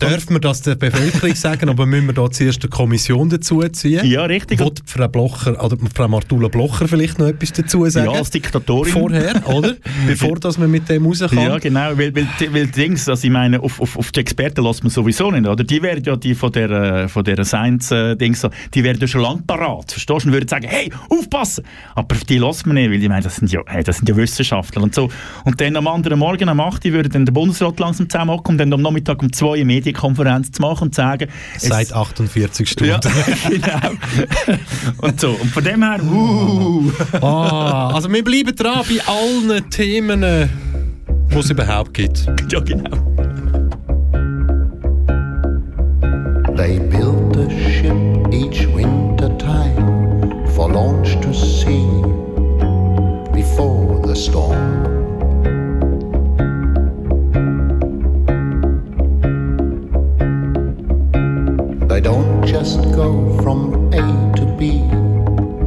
du? Dürfen wir das der Bevölkerung sagen, aber müssen wir da zuerst eine Kommission dazu ziehen? Ja, richtig. Will Frau Blocher, oder Frau Martula Blocher vielleicht noch etwas dazu sagen? Ja, als Diktatorin. Vorher, oder? Bevor dass man mit dem rauskommt. Ja, genau, weil, weil, weil Dings, also ich meine, auf, auf, auf die Experten lässt man sowieso nicht, oder? Die wären ja die von der, äh, von der Science-Dings, so, die wären ja schon lang parat, verstehst du? Und würden sagen, hey, aufpassen! Aber auf die lässt man nicht, weil ich meine, das sind ja, hey, das sind ja Wissenschaftler und so. Und dann am anderen Morgen, am 8. Uhr, würde dann der Bundesrat langsam zusammenhocken und dann am Nachmittag um 2 Uhr eine Medienkonferenz zu machen und zu sagen, Seit 48 Stunden. ja, genau. und so. Und von dem her, Uh. ah, also wir bleiben dran bei allen Themen, äh, die es überhaupt gibt. Ja, genau. They built a ship each winter time for launch to sea before the storm. They don't just go from A to B,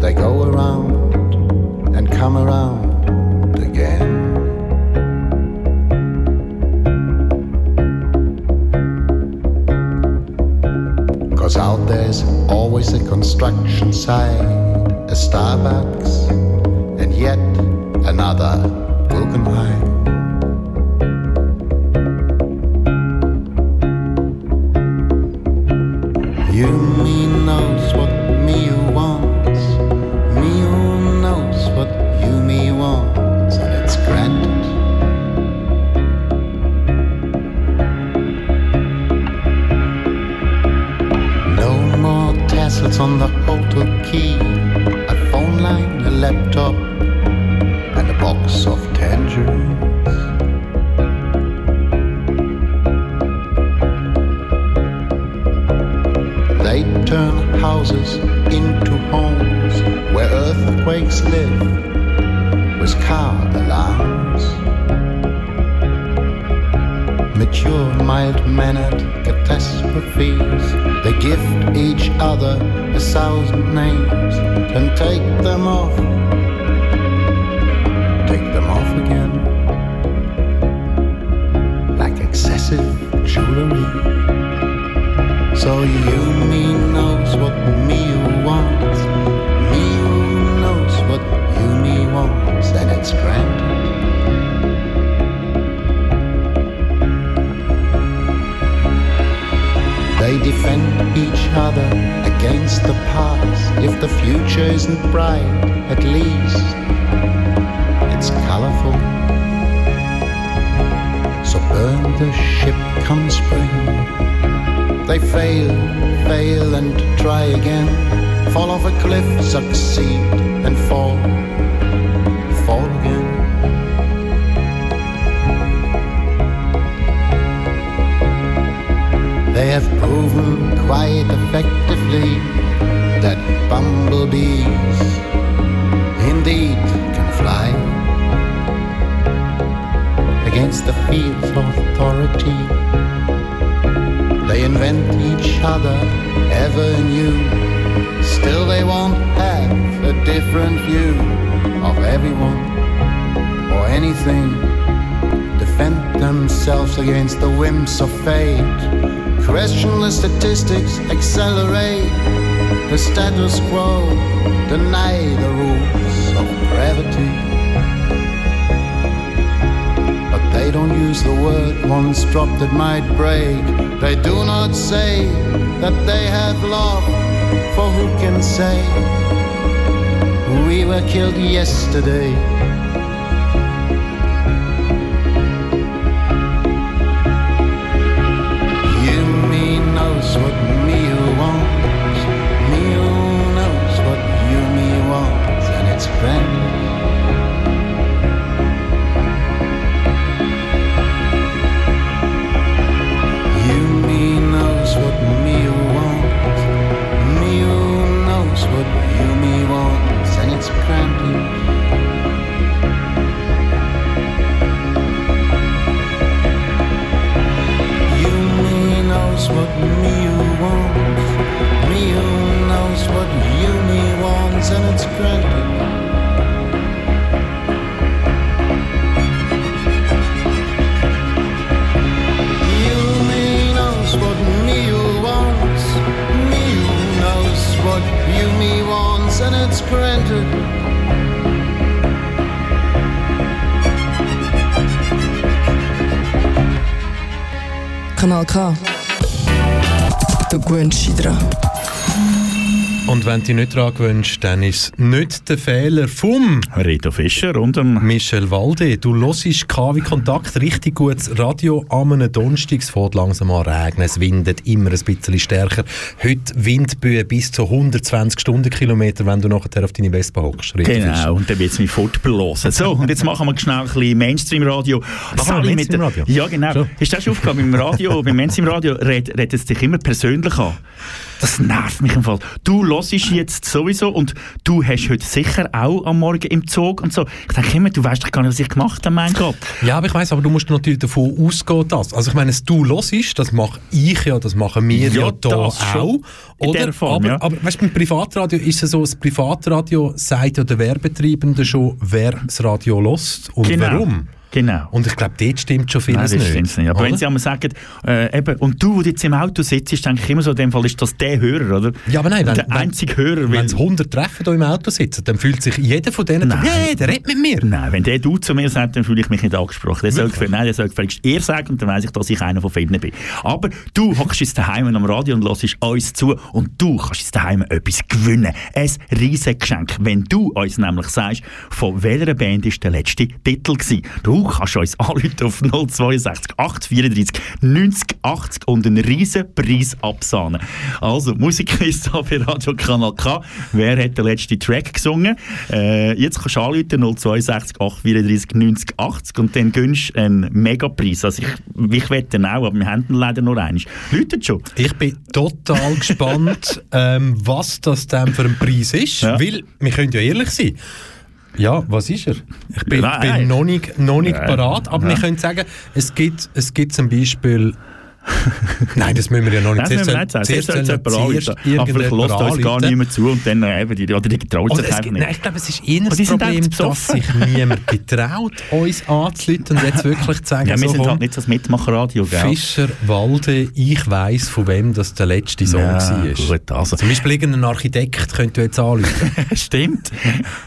they go around and come around again. Cause out there's always a construction site, a Starbucks, and yet another Guggenheim. You me knows what on the hotel key. A phone line, a laptop, and a box of tangerines. They turn houses into homes where earthquakes live with car alarms. Mature, mild mannered catastrophes. They gift each other a thousand names and take them off. Take them off again. Like excessive jewelry. So you each other against the past. If the future isn't bright, at least it's colorful. So burn the ship come spring. They fail, fail and try again. Fall off a cliff, succeed and fall, have proven quite effectively that bumblebees indeed can fly against the field's of authority. They invent each other ever new. Still, they won't have a different view of everyone or anything. Defend themselves against the whims of fate. Question the statistics, accelerate the status quo, deny the rules of gravity. But they don't use the word once dropped that might break. They do not say that they have love, for who can say we were killed yesterday? Wenn du dich nicht daran gewöhnst, dann ist es nicht der Fehler vom Reto Fischer und dem Michel Walde. Du hörst KW Kontakt, richtig gutes Radio am einem Donnerstag. Es fährt langsam an regnen, es windet immer ein bisschen stärker. Heute Windböen bis zu 120 Stundenkilometer, wenn du nachher auf deine Vespa hockst. Reto Fischer. Genau, und dann wird es mich fortblasen. So, und jetzt machen wir schnell ein bisschen Mainstream-Radio. Mainstream-Radio? Ja, genau. So. Ist das schon aufgefallen? Beim Radio, beim Mainstream-Radio redet red es dich immer persönlich an. Das nervt mich im Fall. Du hörst jetzt sowieso und du hast heute sicher auch am Morgen im Zug und so. Ich denke immer, du weißt doch gar nicht, was ich gemacht habe, mein Gott. Ja, aber ich weiß, aber du musst natürlich davon ausgehen, dass. Also ich meine, das du hörst, das mache ich ja, das machen wir ja, Ja, da auch. Oder? der Form, aber, ja. aber weißt, beim Privatradio ist es so, das Privatradio sagt ja der Werbetreibende schon, wer das Radio lost und Genau. warum. Genau. Und ich glaube, dort stimmt schon Nein, vieles das nicht. nicht. Aber oder? wenn sie einmal sagen, äh, eben, und du, der jetzt im Auto sitzt, denke ich immer so, in dem Fall ist das der Hörer, oder? Ja, aber nein, wenn, der einzige Hörer. wenn es 100 Treffen hier im Auto sitzen, dann fühlt sich jeder von denen, Nein. ja, der redet mit mir. Nein, wenn der du zu mir sagt, dann fühle ich mich nicht angesprochen. Der soll, nein, der soll gefälligst er sagen und dann weiss ich, dass ich einer von vielen bin. Aber du hockst jetzt daheim am Radio und hörst uns zu und du kannst jetzt daheim etwas gewinnen. Ein riesiges Geschenk. Wenn du uns nämlich sagst, von welcher Band ist der letzte Titel gewesen. Du kannst uns anrufen auf 062 834 90 80 und einen riesen Preis absahnen. Also, Musik ist da für Radio Kanal K. Wer hat den letzten Track gesungen? Äh, jetzt kannst du anrufen 062 834 90 80 und dann gönnst du einen Megapreis. Also ich, ich wette auch, aber wir haben ihn leider nur einen. Läutet schon. Ich bin total gespannt, ähm, was das denn für ein Preis ist. Ja. Weil, wir können ja ehrlich sein. Ja, was ist er? Ich bin, Nein, bin noch nicht, noch nicht parat, aber Ja. wir können sagen, es gibt, es gibt zum Beispiel. Nein, das müssen wir ja noch nicht. Das müssen wir nicht sagen. Zuerst soll es jemand. Aber vielleicht lässt uns gar niemand zu und dann äh, eben die, oder die traut Oder sich einfach nicht. nein, ich glaube, es ist eher das Problem, einfach dass sich niemand getraut, uns anzuleiten und jetzt wirklich zu sagen, Ja, wir so, sind halt nicht so das Mitmacherradio, gell? Fischer, Walde, ich weiss, von wem das der letzte Song Ja, war. gut, also. Zum Beispiel irgendein Architekt könnte jetzt anrufen. Stimmt.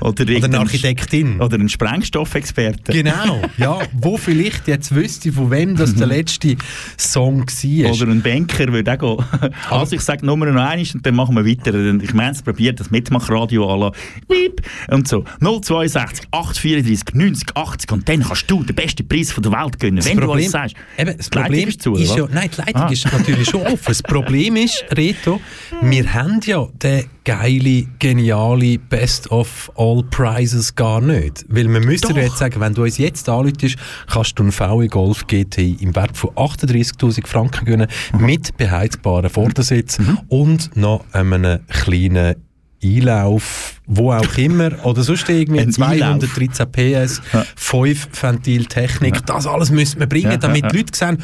Oder, Oder eine Architektin. Oder ein Sprengstoffexperte. Genau, ja, wo vielleicht jetzt wüsste, von wem das der letzte Song war. Oder ein Banker würde auch gehen. Also ich sage Nummer noch eins und dann machen wir weiter. Ich meine, es probiert das Mitmachradio Piep und so. 062 834 90 80 und dann kannst du den besten Preis von der Welt gewinnen, Das wenn du Problem- uns sagst. Eben, das Die Leitung Problem ist zu, ist ja, nein, die Leitung Ah. ist natürlich schon offen. Das Problem ist, Reto, wir haben ja den geile, geniale Best of All Prizes gar nicht. Weil wir ja jetzt sagen, wenn du uns jetzt anläutest, kannst du einen VW Golf GTI im Wert von 38'000 Franken gewinnen, Mhm. mit beheizbaren Vordersitz und noch einem kleinen Einlauf, wo auch immer, oder sonst irgendwie Ein 213 PS, 5 Ventiltechnik, das alles müssen wir bringen, Ja, damit ja, ja. die Leute sehen,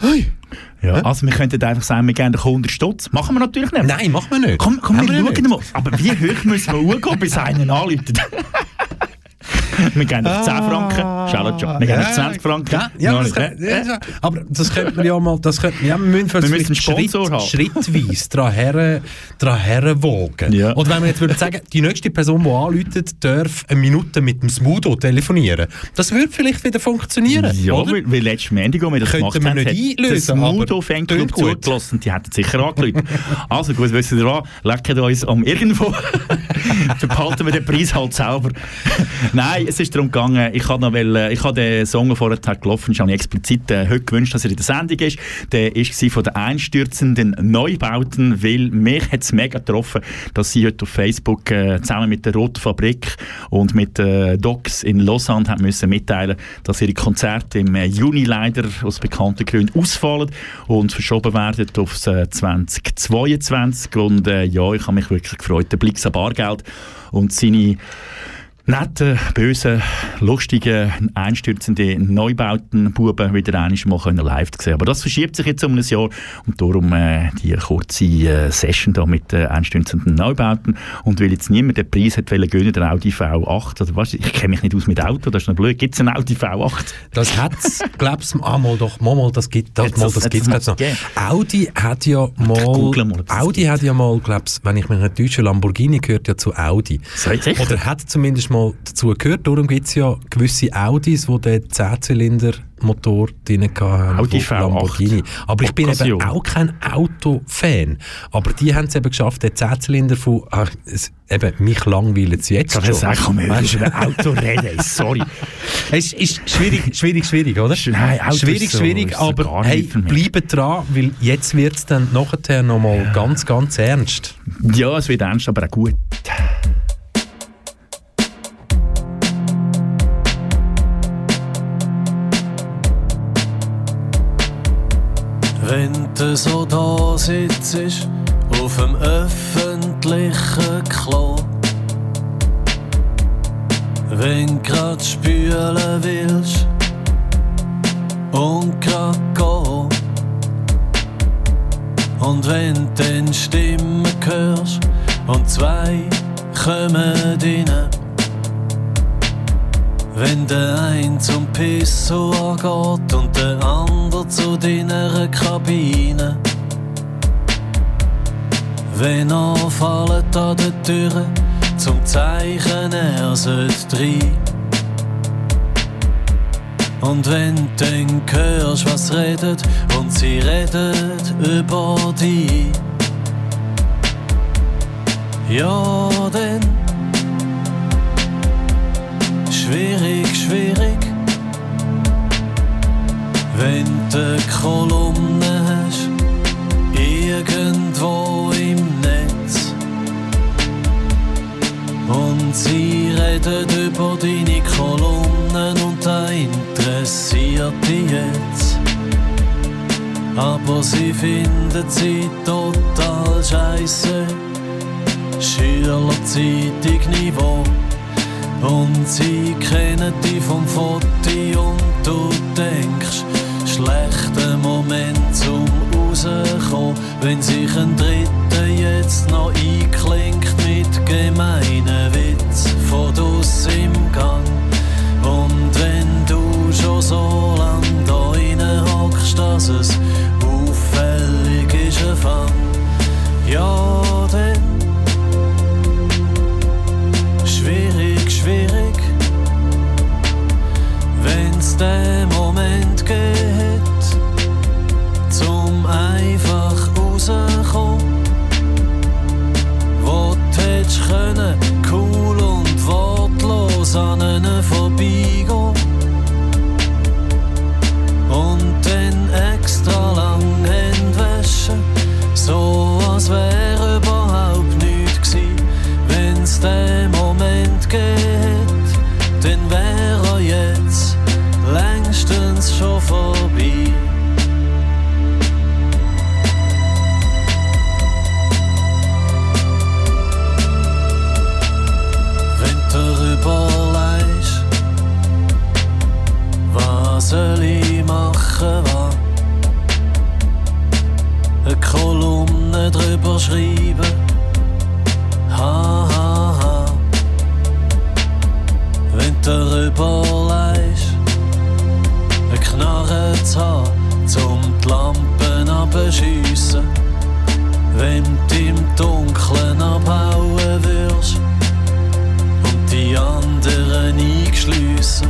hey, Ja, also wir könnten einfach sagen, wir geben 100 Stutz. Machen wir natürlich nicht. nein, machen wir nicht. Komm, komm wir wir schauen nicht. mal. Aber wie hoch müssen wir hochgehen, bis einer anläutet? wir geben auf 10 Franken. Charlotte schon. Wir geben auf 20 Franken. Ja, ja, das nicht, kann, äh? ja, aber das könnte man ja mal, das könnte, ja, wir müssen Wir müssen vielleicht einen Sponsor Schritt, haben. schrittweise daran her, herwogen. Ja. Oder wenn wir jetzt würden sagen, die nächste Person, die anläutet, darf eine Minute mit dem Smudo telefonieren. Das würde vielleicht wieder funktionieren, Ja, oder? weil, weil letzten Montag, als wir das Könnten gemacht wir haben, nicht hat einlösen, das aber Mudo Fanclub zugelassen die hätten sicher angerufen. also gut, wissen ihr was, lecken uns am irgendwo, dann behalten wir den Preis halt selber. Nein, es ist darum gegangen, ich habe noch weil, ich habe den Song, vorher gelaufen ist, habe ich explizit äh, heute gewünscht, dass er in der Sendung ist. Der war von den einstürzenden Neubauten, weil mich hat es mega getroffen, dass sie heute auf Facebook äh, zusammen mit der Roten Fabrik und mit äh, Docs in Lausanne haben müssen mitteilen, dass ihre Konzerte im äh, Juni leider aus bekannten Gründen ausfallen und verschoben werden aufs äh, 2022. Und äh, ja, ich habe mich wirklich gefreut. Der Blick am Bargeld und seine nette, böse, lustige, einstürzende Neubauten-Buben wieder einmal mal können live sehen. Aber das verschiebt sich jetzt um ein Jahr und darum äh, die kurze äh, Session da mit äh, einstürzenden Neubauten. Und weil jetzt niemand den Preis hat wollen gönnen, der Audi V8, oder was, ich kenne mich nicht aus mit Auto, das ist noch blöd. Gibt es einen Audi V8? Das hat es, glaubst du, ah, mal doch, mal, mal, das gibt das, mal, das- das gibt's glaub's noch. gegeben? Audi hat ja mal, mal, das Audi hat ja mal, glaubst wenn ich mich nicht täusche, Lamborghini gehört ja zu Audi. Sicher? Oder hat zumindest mal mal dazu gehört. Darum gibt es ja gewisse Audis, die den 10-Zylinder-Motor drin hatten. Audi von V8. Lamborghini. Aber ich bin eben auch kein Autofan. Aber die haben es eben geschafft, den 10-Zylinder von... Ach, es, eben, mich langweilt es jetzt Kann schon. ich sagen, Weißt du? über Auto reden, sorry. Es ist schwierig, schwierig, schwierig, oder? Nein, Auto schwierig, ist so- schwierig, aber hey, bleibt dran, weil jetzt wird es dann nachher nochmal ganz, ganz ernst. Ja, es wird ernst, aber auch gut. Wenn du so da sitzt auf dem öffentlichen Klo, wenn grad spülen willst und grad gehen, und wenn du Stimmen hörst und zwei kommen rein, wenn der ein zum Pissoir geht und der andere zu deiner Kabine. Wenn er fallen an der Tür zum Zeichen, er sollte rein. Und wenn du dann hörst, was redet und sie redet über dich. Ja, dann schwierig, schwierig. Wenn du Kolumne hast, irgendwo im Netz. Und sie redet über deine Kolumnen und da interessiert dich jetzt. Aber sie findet sie total scheiße. Schüler Zeitung Niveau. Und sie kennen dich vom Foto und du denkst, schlechter Moment zum rauskommen, wenn sich ein Dritter jetzt noch einklingt mit gemeinen Witz von dus im Gang. Und wenn du schon so lang da rein hockst, dass es auffällig ist, ein Fang, ja, dann den Moment geht, zum einfach rauskommen, wo du können, cool und wortlos an ihnen vorbeigehen. Und dann extra lang Hände waschen, so als wär überhaupt nichts gsi. Wenn's den Moment geht, schon vorbei. Wenn du überlegst, was soll ich machen, was? Eine Kolumne drüber schreiben, ha, ha, ha. Wenn du überlegst, Knarre zu zum die Lampen abschiessen, wenn du im Dunkeln abhauen würdest und die anderen eingeschliessen,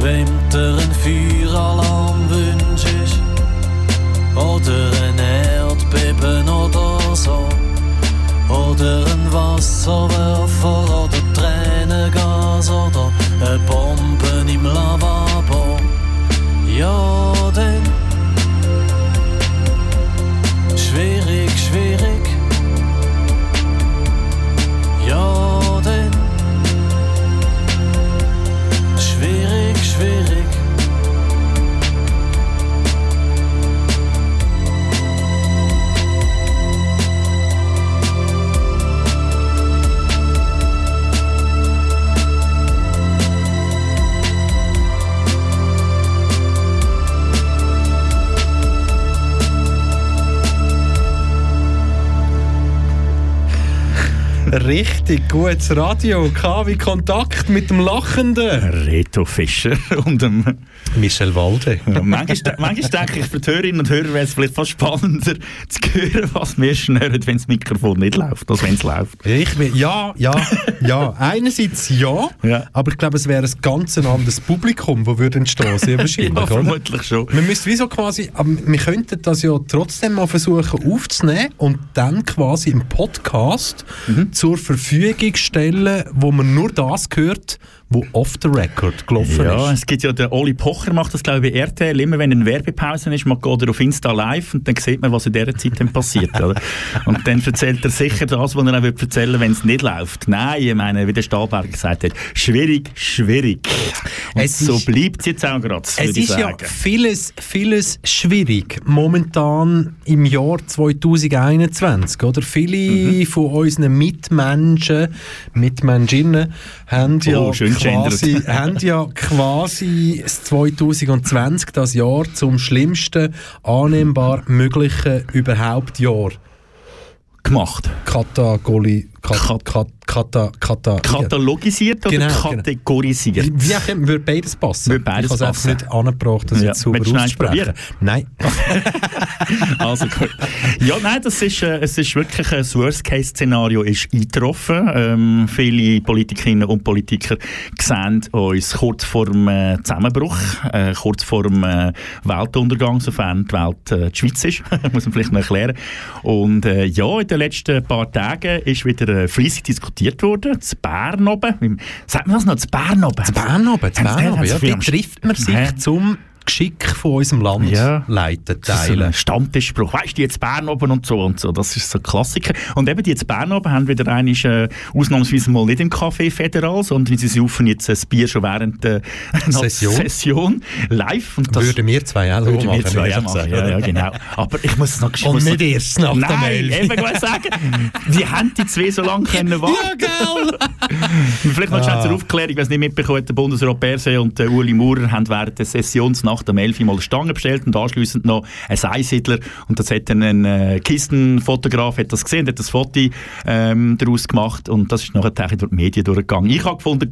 wenn dir ein Feueralarm wünschst oder ein Erdbeben oder so. Oder ein Wasserwerfer oder Richtig gutes Radio. KW Kontakt mit dem Lachenden. Reto Fischer und dem Michel Walde. Ja, manchmal, manchmal denke ich, für die Hörerinnen und Hörer wäre es vielleicht fast spannender zu hören, was wir schnurren, wenn das Mikrofon nicht läuft, als wenn es läuft. Ich bin, ja, ja, ja. Einerseits ja, Ja. aber ich glaube, es wäre ein ganz anderes Publikum, das würde entstehen, sehr wahrscheinlich, Ja, oder? vermutlich schon. Wir müssten wieso quasi, aber wir könnten das ja trotzdem mal versuchen aufzunehmen und dann quasi im Podcast Mhm. Zur Verfügung stellen, wo man nur das hört, wo off the record gelaufen Ja, ist. es gibt ja, der Oli Pocher macht das, glaube ich, bei RTL. Immer wenn eine Werbepause ist, man geht er auf Insta live und dann sieht man, was in dieser Zeit dann passiert. Oder? Und dann erzählt er sicher das, was er auch wird erzählen wenn es nicht läuft. Nein, ich meine, wie der Stahlberger gesagt hat, schwierig, schwierig. Und Es so bleibt es jetzt auch gerade, Es würde ich ist ja vieles, vieles schwierig momentan im Jahr 2021. Oder? Viele Mhm. von unseren Mitmenschen, Mitmenschinnen haben ja, Oh, schön quasi, haben ja quasi das 2020, das Jahr, zum schlimmsten annehmbar möglichen überhaupt Jahr gemacht. Kategori, kat, kat, kata, kata, Katalogisiert oder Genau, genau. kategorisiert? Wie, wie auch immer, würde beides passen. Würde beides ich habe es einfach nicht angebracht, das Ja. jetzt sauber auszusprechen. Nein. Also gut. Ja, nein, das ist, äh, es ist wirklich ein Worst-Case-Szenario ist eingetroffen. Ähm, viele Politikerinnen und Politiker sehen uns kurz vor dem äh, Zusammenbruch, äh, kurz vor dem äh, Weltuntergang, sofern die Welt äh, die Schweiz ist, muss man vielleicht noch erklären. Und äh, ja, in den letzten paar Tagen ist wieder äh, fleissig diskutiert worden, zu Bern oben. Sagt man das noch, zu Bern oben? Zu Bern oben, zu Bern oben, ja. am- trifft man sich Hä? zum Geschick von unserem Land Ja. leiten, Das ist teilen. Stammtischspruch. Weißt du, jetzt Bern oben und so und so. Das ist so ein Klassiker. Und eben die jetzt Bern oben haben wieder einmal, äh, ausnahmsweise mal nicht im Café Federal, sondern sie saufen jetzt ein Bier schon während der Session. Session live. Und das Würden wir zwei auch würden wir machen, zwei ehrlich auch machen. Ja, ja, genau. Aber ich muss noch... ich Und nicht noch- erst nach dem Nein, Elf. eben, ich sagen, die haben die zwei so lange können warten. Ja, gell? Vielleicht noch schnell zur Aufklärung, wer es nicht mitbekommen der Bundesrat Berse und der Uli Maurer haben während der Sessionsnacht am 11 Uhr mal eine Stange bestellt und anschliessend noch ein Einsiedler und das hat dann ein äh, Kistenfotograf hat das gesehen, hat das Foto ähm, daraus gemacht und das ist nachher durch die Medien durchgegangen. Ich habe gefunden,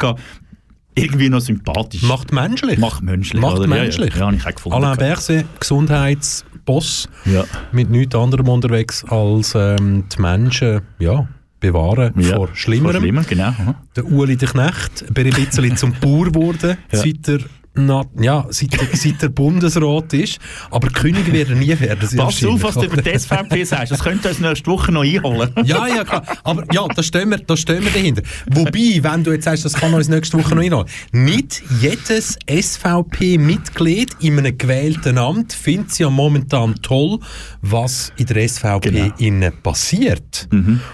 irgendwie noch sympathisch. Macht menschlich. Macht menschlich. Macht oder? Menschlich. Ja, ja. ja ich gefunden. Alain. Berset, Gesundheitsboss, Ja. mit nichts anderem unterwegs als ähm, die Menschen ja, bewahren Ja, vor Schlimmerem. Vor Schlimmer, genau. Der Uli der Knecht, bin ein bisschen zum Bauer geworden, seit er na, ja, seit, seit der Bundesrat ist. Aber König wird er nie werden. Pass auf, was du über die SVP sagst. Das könnte uns nächste Woche noch einholen. Ja, ja, klar. Aber ja, da stehen wir, da stehen wir dahinter. Wobei, wenn du jetzt sagst, das kann uns nächste Woche noch einholen. Nicht jedes SVP-Mitglied in einem gewählten Amt findet es ja momentan toll, was in der SVP Genau. innen passiert.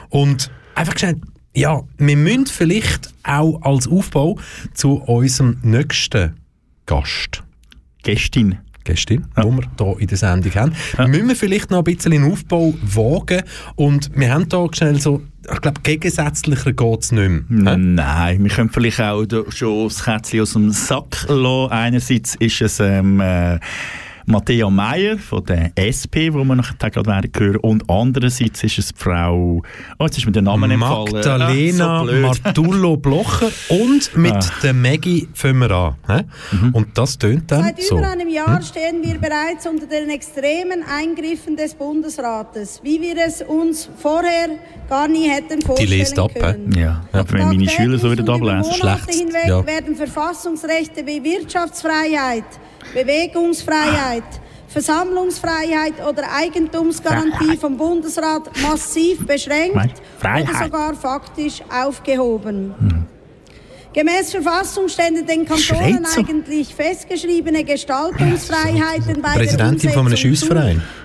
Und einfach gesagt, ja, wir müssen vielleicht auch als Aufbau zu unserem nächsten Gast Gästin. Gästin, die wir hier in der Sendung haben. Müssen wir vielleicht noch ein bisschen einen Aufbau wagen und wir haben hier schnell so, ich glaube, gegensätzlicher geht es nicht mehr. hä? Nein, wir können vielleicht auch schon das Kätzchen aus dem Sack lassen. Einerseits ist es ähm, äh, Matthäa Meyer von der SP, wo wir nachher gerade werden hören. Und andererseits ist es die Frau, oh, jetzt ist mir der Name entfallen. Magdalena Ah, so. Martullo Blocher und mit Ah. der Maggie fangen wir an. hä? Und das tönt dann Seit so. über einem Jahr stehen wir bereits unter den extremen Eingriffen des Bundesrates, wie wir es uns vorher gar nie hätten Die vorstellen liest ab. hä? können. Ja, aber wenn meine Schüler so wieder ablesen. Schlecht, hinweg ja. werden Verfassungsrechte wie Wirtschaftsfreiheit, Bewegungsfreiheit, Versammlungsfreiheit oder Eigentumsgarantie vom Bundesrat massiv beschränkt oder sogar faktisch aufgehoben. Gemäß Verfassung stehen den Kantonen so. eigentlich festgeschriebene Gestaltungsfreiheiten bei Präsidentin der Umsetzung zu,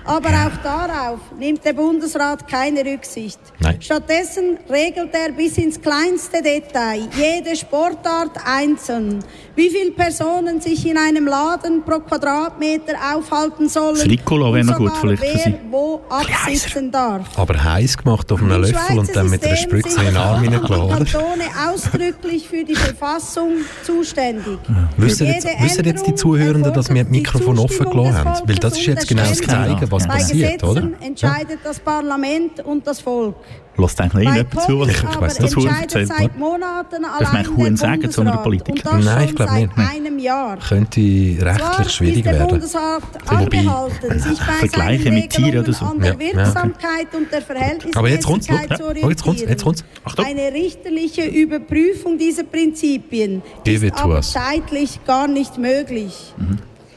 aber auch darauf nimmt der Bundesrat keine Rücksicht. Nein. Stattdessen regelt er bis ins kleinste Detail jede Sportart einzeln, wie viele Personen sich in einem Laden pro Quadratmeter aufhalten sollen und noch gut vielleicht für wer Sie. wo absitzen darf. Aber heiß gemacht auf einem Löffel und dann mit einer Spritze in den Arm hineingeladen. Kantone ausdrücklich für die Verfassung zuständig. Wissen jetzt, wissen jetzt die Zuhörenden, dass wir das Mikrofon offen gelassen haben? Weil das ist jetzt genau das Zeigen, was passiert, oder? Entscheidet das Parlament und das Volk. Lasst eigentlich nicht zu, was ich aber weiss, das entscheidet erzählt. seit Monaten Darf man der sagen zu einer. Politiker? Nein, ich schon glaub seit nicht. Nein. einem Jahr. Könnte Zwar rechtlich schwierig werden. Wobei, bei Vergleiche mit Tieren oder so. Ja, ja, okay. Aber jetzt kommt's, zu ja. Oh, jetzt kommt's, jetzt kommt's. orientieren. Eine richterliche Überprüfung dieser Prinzipien ist aber zeitlich gar nicht möglich.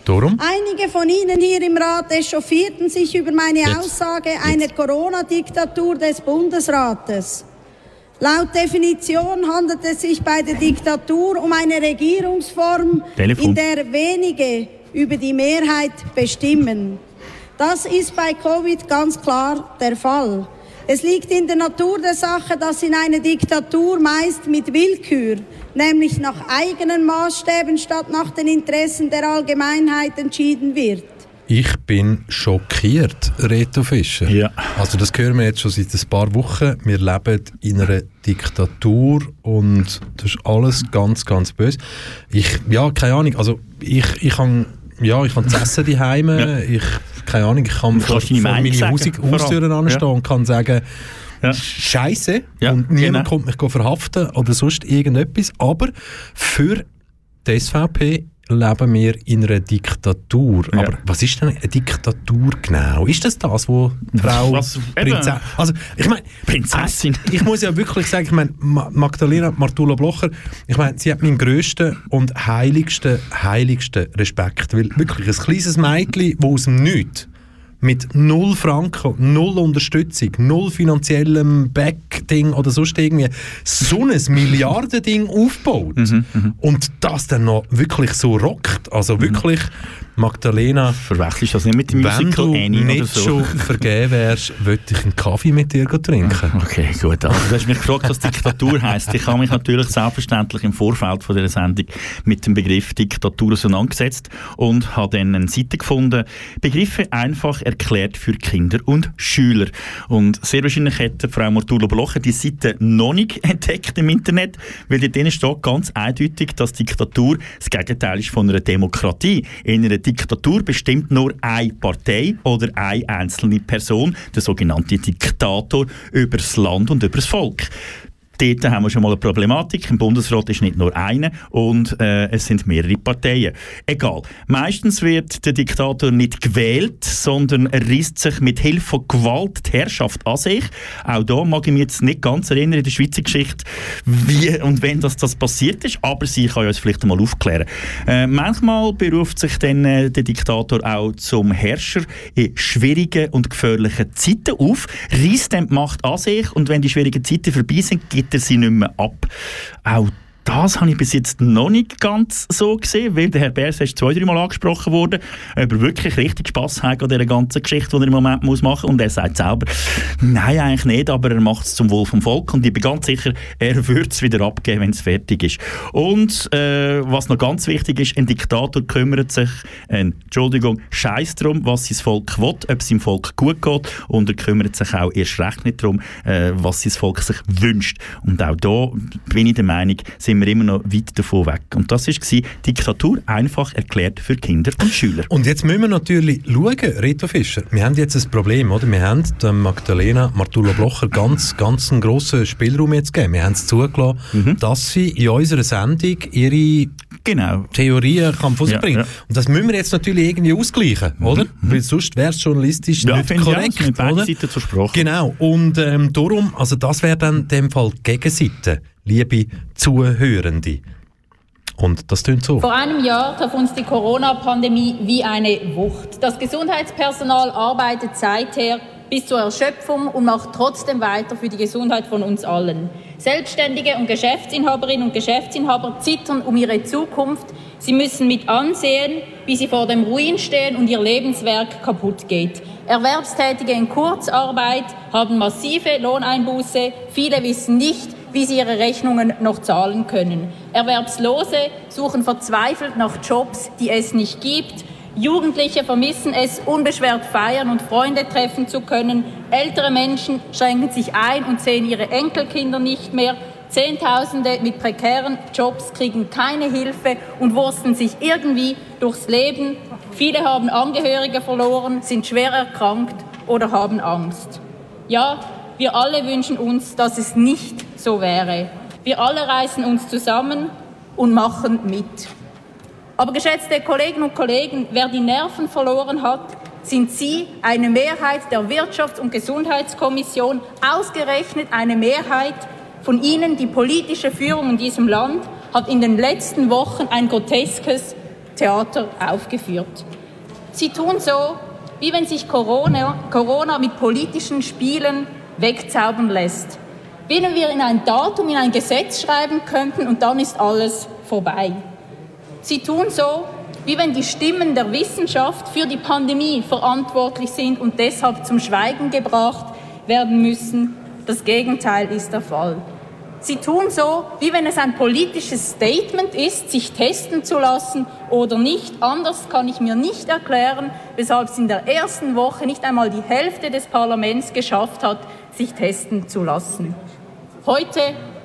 Darum? Einige von Ihnen hier im Rat echauffierten sich über meine Jetzt. Aussage einer Corona-Diktatur des Bundesrates. Laut Definition handelt es sich bei der Diktatur um eine Regierungsform, Telefon. in der wenige über die Mehrheit bestimmen. Das ist bei Covid ganz klar der Fall. Es liegt in der Natur der Sache, dass in einer Diktatur meist mit Willkür, nämlich nach eigenen Maßstäben statt nach den Interessen der Allgemeinheit entschieden wird. Ich bin schockiert, Reto Fischer. Ja. Also das hören wir jetzt schon seit ein paar Wochen. Wir leben in einer Diktatur und das ist alles ganz, ganz böse. Ich, ja, keine Ahnung, also ich, ich kann ja, ich kann das Essen daheim. Ich, keine Ahnung, ich kann vor meine vor allem. Haustüren anstehen Ja. und kann sagen, Scheiße Ja, und niemand genau. kommt mich verhaften oder sonst irgendetwas. Aber für die SVP leben wir in einer Diktatur. Aber was ist denn eine Diktatur genau? Ist das das, wo Frau Was-. Prinzessin... Also, ich meine... Prinzessin. Ich muss ja wirklich sagen, ich meine, Ma- Magdalena Martula Blocher, ich meine, sie hat meinen grössten und heiligsten, heiligsten Respekt. Weil wirklich ein kleines Mädchen, das aus dem Nichts mit null Franken, null Unterstützung, null finanziellem Backding oder sonst irgendwie so ein Milliardending aufbaut und das dann noch wirklich so rockt. Also wirklich, Magdalena, verwechselst das nicht mit dem wenn Musical du Annie nicht so? schon vergeben wärst, würde ich einen Kaffee mit dir trinken. Okay, gut. Also, du hast mich gefragt, was Diktatur heisst. Ich habe mich natürlich selbstverständlich im Vorfeld von dieser Sendung mit dem Begriff Diktatur auseinandergesetzt und habe dann eine Seite gefunden, Begriffe einfach erklärt für Kinder und Schüler. Und sehr wahrscheinlich hat Frau Mortulo Blocher die Seite noch nicht entdeckt im Internet, weil dort drinnen steht ganz eindeutig, dass Diktatur das Gegenteil ist von einer Demokratie. In einer Diktatur bestimmt nur eine Partei oder eine einzelne Person, der sogenannte Diktator, über das Land und über das Volk. Dort haben wir schon mal eine Problematik. Im Bundesrat ist nicht nur eine und äh, es sind mehrere Parteien. Egal. Meistens wird der Diktator nicht gewählt, sondern er reißt sich mit Hilfe von Gewalt die Herrschaft an sich. Auch da mag ich mich jetzt nicht ganz erinnern in der Schweizer Geschichte, wie und wenn das, das passiert ist, aber sie kann uns vielleicht einmal aufklären. Äh, manchmal beruft sich dann äh, der Diktator auch zum Herrscher in schwierigen und gefährlichen Zeiten auf, reißt dann die Macht an sich und wenn die schwierigen Zeiten vorbei sind, gibt sie nicht mehr ab. Auch das habe ich bis jetzt noch nicht ganz so gesehen, weil der Herr Bers ist zwei, drei Mal angesprochen worden, ob er wirklich richtig Spass hat an dieser ganzen Geschichte, die er im Moment muss machen muss. Und er sagt selber, nein, eigentlich nicht, aber er macht es zum Wohl vom Volk. Und ich bin ganz sicher, er würde es wieder abgeben, wenn es fertig ist. Und äh, was noch ganz wichtig ist, ein Diktator kümmert sich, äh, Entschuldigung, scheiß darum, was sein Volk will, ob es seinem Volk gut geht. Und er kümmert sich auch erst recht nicht darum, äh, was sein Volk sich wünscht. Und auch da bin ich der Meinung, sind wir immer noch weit davon weg. Und das war Diktatur einfach erklärt für Kinder und Schüler. Und jetzt müssen wir natürlich schauen, Rito Fischer, wir haben jetzt ein Problem, oder? Wir haben der Magdalena Martula Blocher ganz, ganz einen grossen Spielraum jetzt gegeben. Wir haben es zugelassen, Mhm. dass sie in unserer Sendung ihre genau. Theorien kann Ja, bringen. ja. Mhm. Und das müssen wir jetzt natürlich irgendwie ausgleichen, oder? Weil sonst wäre es journalistisch Ja, nicht korrekt, Es müssen beide oder? Seiten zur Sprache. Genau. Und ähm, darum, also das wäre dann in dem Fall die Gegenseite, liebe Zuhörende. Und das tönt so. Vor einem Jahr traf uns die Corona-Pandemie wie eine Wucht. Das Gesundheitspersonal arbeitet seither bis zur Erschöpfung und macht trotzdem weiter für die Gesundheit von uns allen. Selbstständige und Geschäftsinhaberinnen und Geschäftsinhaber zittern um ihre Zukunft. Sie müssen mit ansehen, wie sie vor dem Ruin stehen und ihr Lebenswerk kaputt geht. Erwerbstätige in Kurzarbeit haben massive Lohneinbuße. Viele wissen nicht, wie sie ihre Rechnungen noch zahlen können. Erwerbslose suchen verzweifelt nach Jobs, die es nicht gibt. Jugendliche vermissen es, unbeschwert feiern und Freunde treffen zu können. Ältere Menschen schränken sich ein und sehen ihre Enkelkinder nicht mehr. Zehntausende mit prekären Jobs kriegen keine Hilfe und wursten sich irgendwie durchs Leben. Viele haben Angehörige verloren, sind schwer erkrankt oder haben Angst. Ja, wir alle wünschen uns, dass es nicht so wäre. Wir alle reißen uns zusammen und machen mit. Aber geschätzte Kolleginnen und Kollegen, wer die Nerven verloren hat, sind Sie, eine Mehrheit der Wirtschafts- und Gesundheitskommission, ausgerechnet eine Mehrheit von Ihnen, die politische Führung in diesem Land, hat in den letzten Wochen ein groteskes Theater aufgeführt. Sie tun so, wie wenn sich Corona, Corona mit politischen Spielen wegzaubern lässt. Wenn wir in ein Datum, in ein Gesetz schreiben könnten und dann ist alles vorbei. Sie tun so, wie wenn die Stimmen der Wissenschaft für die Pandemie verantwortlich sind und deshalb zum Schweigen gebracht werden müssen. Das Gegenteil ist der Fall. Sie tun so, wie wenn es ein politisches Statement ist, sich testen zu lassen oder nicht. Anders kann ich mir nicht erklären, weshalb es in der ersten Woche nicht einmal die Hälfte des Parlaments geschafft hat, sich testen zu lassen. Heute,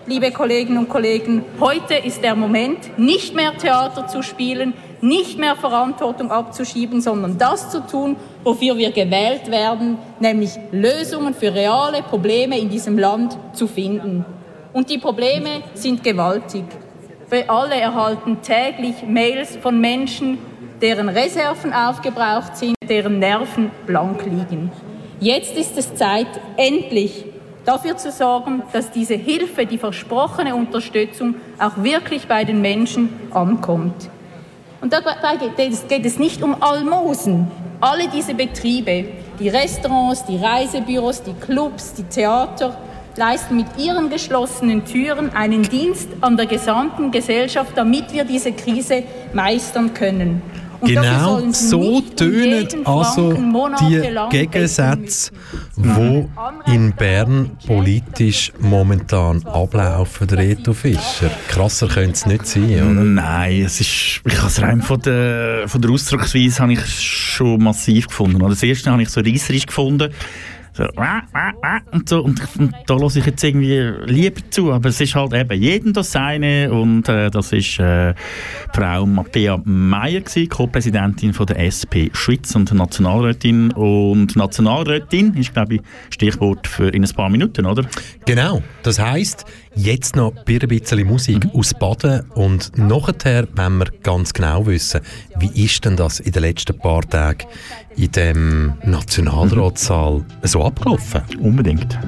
liebe Kolleginnen und Kollegen, heute ist der Moment, nicht mehr Theater zu spielen, nicht mehr Verantwortung abzuschieben, sondern das zu tun, wofür wir gewählt werden, nämlich Lösungen für reale Probleme in diesem Land zu finden. Und die Probleme sind gewaltig. Wir alle erhalten täglich Mails von Menschen, deren Reserven aufgebraucht sind, deren Nerven blank liegen. Jetzt ist es Zeit, endlich dafür zu sorgen, dass diese Hilfe, die versprochene Unterstützung auch wirklich bei den Menschen ankommt. Und dabei geht es nicht um Almosen. Alle diese Betriebe, die Restaurants, die Reisebüros, die Clubs, die Theater, leisten mit ihren geschlossenen Türen einen Dienst an der gesamten Gesellschaft, damit wir diese Krise meistern können. Und genau so tönen also die Gegensätze, die in Bern politisch momentan ablaufen, Reto Fischer. Krasser könnte es nicht sein, oder? Nein, es ist, ich habe es rein von der, von der Ausdrucksweise habe ich schon massiv gefunden. Das erste habe ich so reisserisch gefunden so, und so. Und, und da lasse ich jetzt irgendwie lieber zu. Aber es ist halt eben jedem das seine. Und äh, das ist äh, Frau Matthäa Meyer, Co-Präsidentin der SP Schweiz und Nationalrätin. Und Nationalrätin ist, glaube ich, Stichwort für in ein paar Minuten, oder? Genau. Das heisst, jetzt noch ein bisschen Musik mhm. aus Baden und nachher wenn wir ganz genau wissen, wie ist denn das in den letzten paar Tagen in dem Nationalratssaal so abgelaufen? Unbedingt.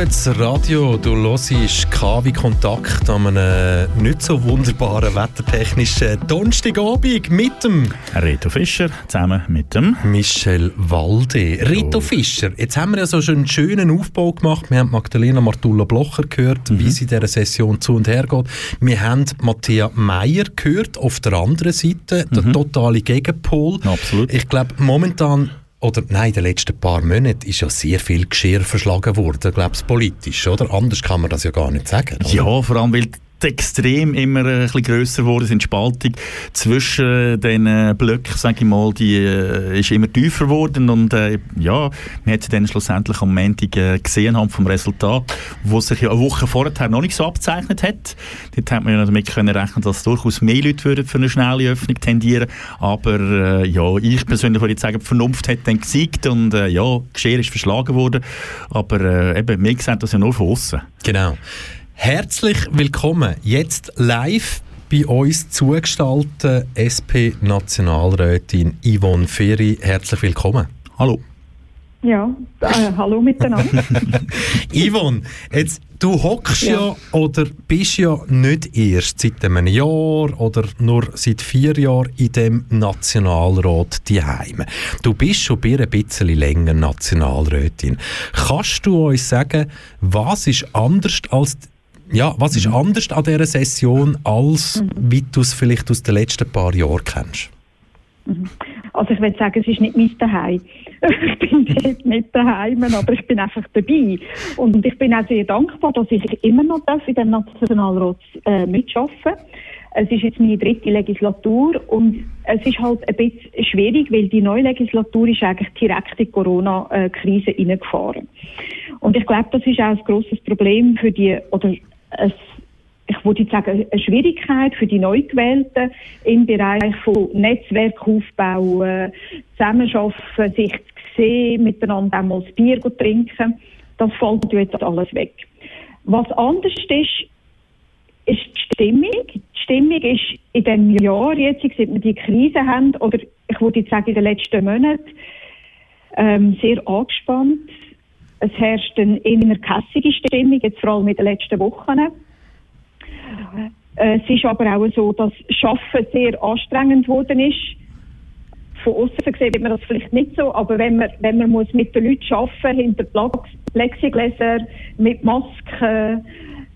Gutes Radio. Du hörst KW Kontakt an einem nicht so wunderbaren wettertechnischen Donnerstagabend mit dem Reto Fischer zusammen mit dem Michel Walde. Reto Fischer, jetzt haben wir ja so einen schönen Aufbau gemacht. Wir haben Magdalena Martulla-Blocher gehört, mhm. wie sie in dieser Session zu und her geht. Wir haben Matthias Meyer gehört, auf der anderen Seite, der mhm. totale Gegenpol. Absolut. Ich glaube, momentan oder nein, in den letzten paar Monaten ist ja sehr viel Geschirr verschlagen worden, glaube ich, politisch, oder? Anders kann man das ja gar nicht sagen. Oder? Ja, vor allem, weil extrem immer ein bisschen grösser geworden sind. Die Spaltung zwischen den äh, Blöcken, sage ich mal, die äh, ist immer tiefer geworden und äh, ja, man hat sie dann schlussendlich am Montag äh, gesehen haben vom Resultat, wo sich ja eine Woche vorher noch nicht so abzeichnet hat. Dort hat man ja damit können rechnen, dass durchaus mehr Leute würden für eine schnelle Öffnung tendieren, aber äh, ja, ich persönlich würde sagen, die Vernunft hat dann gesiegt und äh, ja, Geschirr ist verschlagen worden, aber äh, eben, wir sehen das ja nur von außen. Genau. Herzlich willkommen jetzt live bei uns zugestaltet SP-Nationalrätin Yvonne Ferry. Herzlich willkommen. Hallo. Ja, äh, hallo miteinander. Yvonne, jetzt, du hockst ja. ja. oder bist ja nicht erst seit einem Jahr oder nur seit vier Jahren in dem Nationalrat Heime. Du bist schon ein bisschen länger Nationalrätin. Kannst du uns sagen, was ist anders als ja, was ist anders an dieser Session, als mhm. wie du es vielleicht aus den letzten paar Jahren kennst? Mhm. Also ich würde sagen, es ist nicht mein Daheim. ich bin dort nicht daheim, aber ich bin einfach dabei. Und ich bin auch sehr dankbar, dass ich immer noch darf in dem Nationalrat äh, mitarbeiten es ist jetzt meine dritte Legislatur und es ist halt ein bisschen schwierig, weil die neue Legislatur ist eigentlich direkt in die Corona-Krise hineingefahren. Und ich glaube, das ist auch ein grosses Problem für die, oder ein, ich würde sagen, eine Schwierigkeit für die Neugewählten im Bereich von Netzwerk aufbauen, zusammenarbeiten, sich sehen, miteinander einmal das Bier trinken. Das fällt jetzt alles weg. Was anders ist, ist die Stimmung. Die Stimmung ist in diesem Jahr jetzt, seit wir die Krise haben, oder ich würde sagen in den letzten Monaten, ähm, sehr angespannt. Es herrscht eine eher kässige Stimmung, jetzt vor allem in den letzten Wochen. Äh, es ist aber auch so, dass Schaffen sehr anstrengend geworden ist. Von außen wird man das vielleicht nicht so, aber wenn man, wenn man muss mit den Leuten arbeiten, hinter Plexigläser, mit Masken,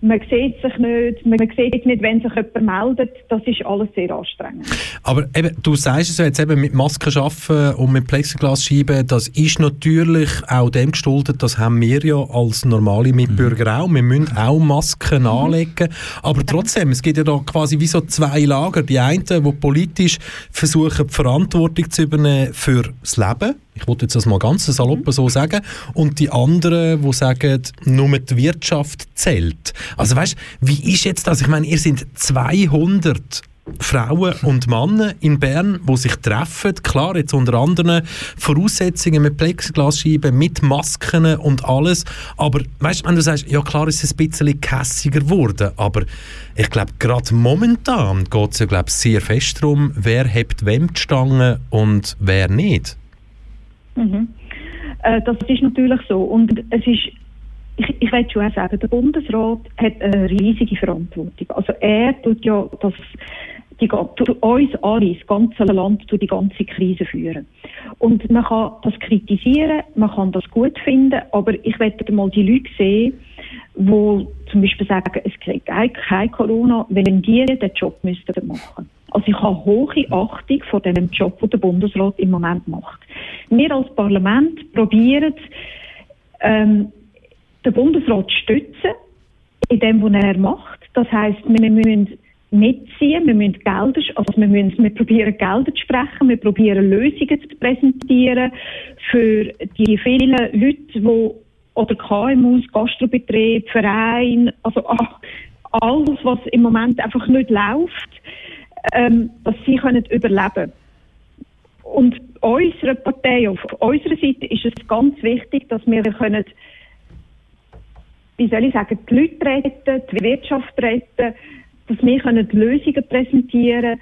man sieht sich nicht, man sieht nicht, wenn sich jemand meldet. Das ist alles sehr anstrengend. Aber eben, du sagst es ja jetzt eben mit Masken arbeiten und mit Plexiglasscheiben, das ist natürlich auch dem geschuldet, das haben wir ja als normale Mitbürger mhm. auch. Wir müssen auch Masken mhm. anlegen. Aber trotzdem, es gibt ja da quasi wie so zwei Lager. Die einen, die politisch versuchen, die Verantwortung zu übernehmen für das Leben ich wollte jetzt das mal ganz salopp so sagen. Und die anderen, die sagen, nur die Wirtschaft zählt. Also weißt, wie ist jetzt das? Ich meine, ihr sind 200 Frauen und Männer in Bern, die sich treffen. Klar, jetzt unter anderen Voraussetzungen mit Plexiglasscheiben, mit Masken und alles. Aber weißt wenn du sagst, ja klar ist es ein bisschen kässiger geworden, aber ich glaube, gerade momentan geht es ja glaub, sehr fest darum, wer hebt wem die Stange und wer nicht. Mhm. Äh, das ist natürlich so. Und es ist, ich, ich will schon auch sagen, der Bundesrat hat eine riesige Verantwortung. Also er tut ja das, die, uns alle, das ganze Land, durch die ganze Krise führen. Und man kann das kritisieren, man kann das gut finden, aber ich werde mal die Leute sehen, die zum Beispiel sagen, es kriegt kein Corona, wenn die den Job müssten machen. Also ich habe hohe Achtung vor dem Job, den der Bundesrat im Moment macht. Wir als Parlament probieren, ähm, den Bundesrat zu stützen in dem, was er macht. Das heißt, wir müssen mitziehen, wir müssen Gelder, also wir, müssen, wir probieren Gelder zu sprechen, wir probieren Lösungen zu präsentieren für die vielen Leute, die oder KMUs, Gastrobetrieb, Verein, also ach, alles, was im Moment einfach nicht läuft, ähm, dass sie können überleben Und unserer Partei, auf unserer Seite ist es ganz wichtig, dass wir können, wie soll ich sagen, die Leute retten, die Wirtschaft retten, dass wir können Lösungen präsentieren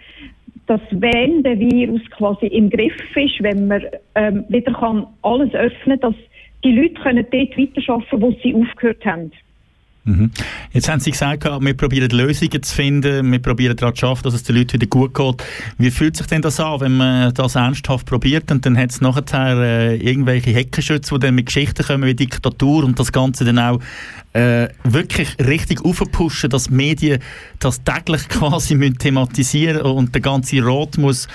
dass wenn der Virus quasi im Griff ist, wenn man ähm, wieder kann alles öffnen, dass die Leute können dort weiterarbeiten, wo sie aufgehört haben. Mhm. Jetzt haben Sie gesagt, wir probieren Lösungen zu finden, wir probieren daran zu schaffen, dass es den Leuten wieder gut geht. Wie fühlt sich denn das an, wenn man das ernsthaft probiert und dann hat es nachher äh, irgendwelche Heckenschütze, die dann mit Geschichten kommen wie Diktatur und das Ganze dann auch äh, wirklich richtig aufpushen, dass die Medien das täglich quasi thematisieren und der ganze Rat muss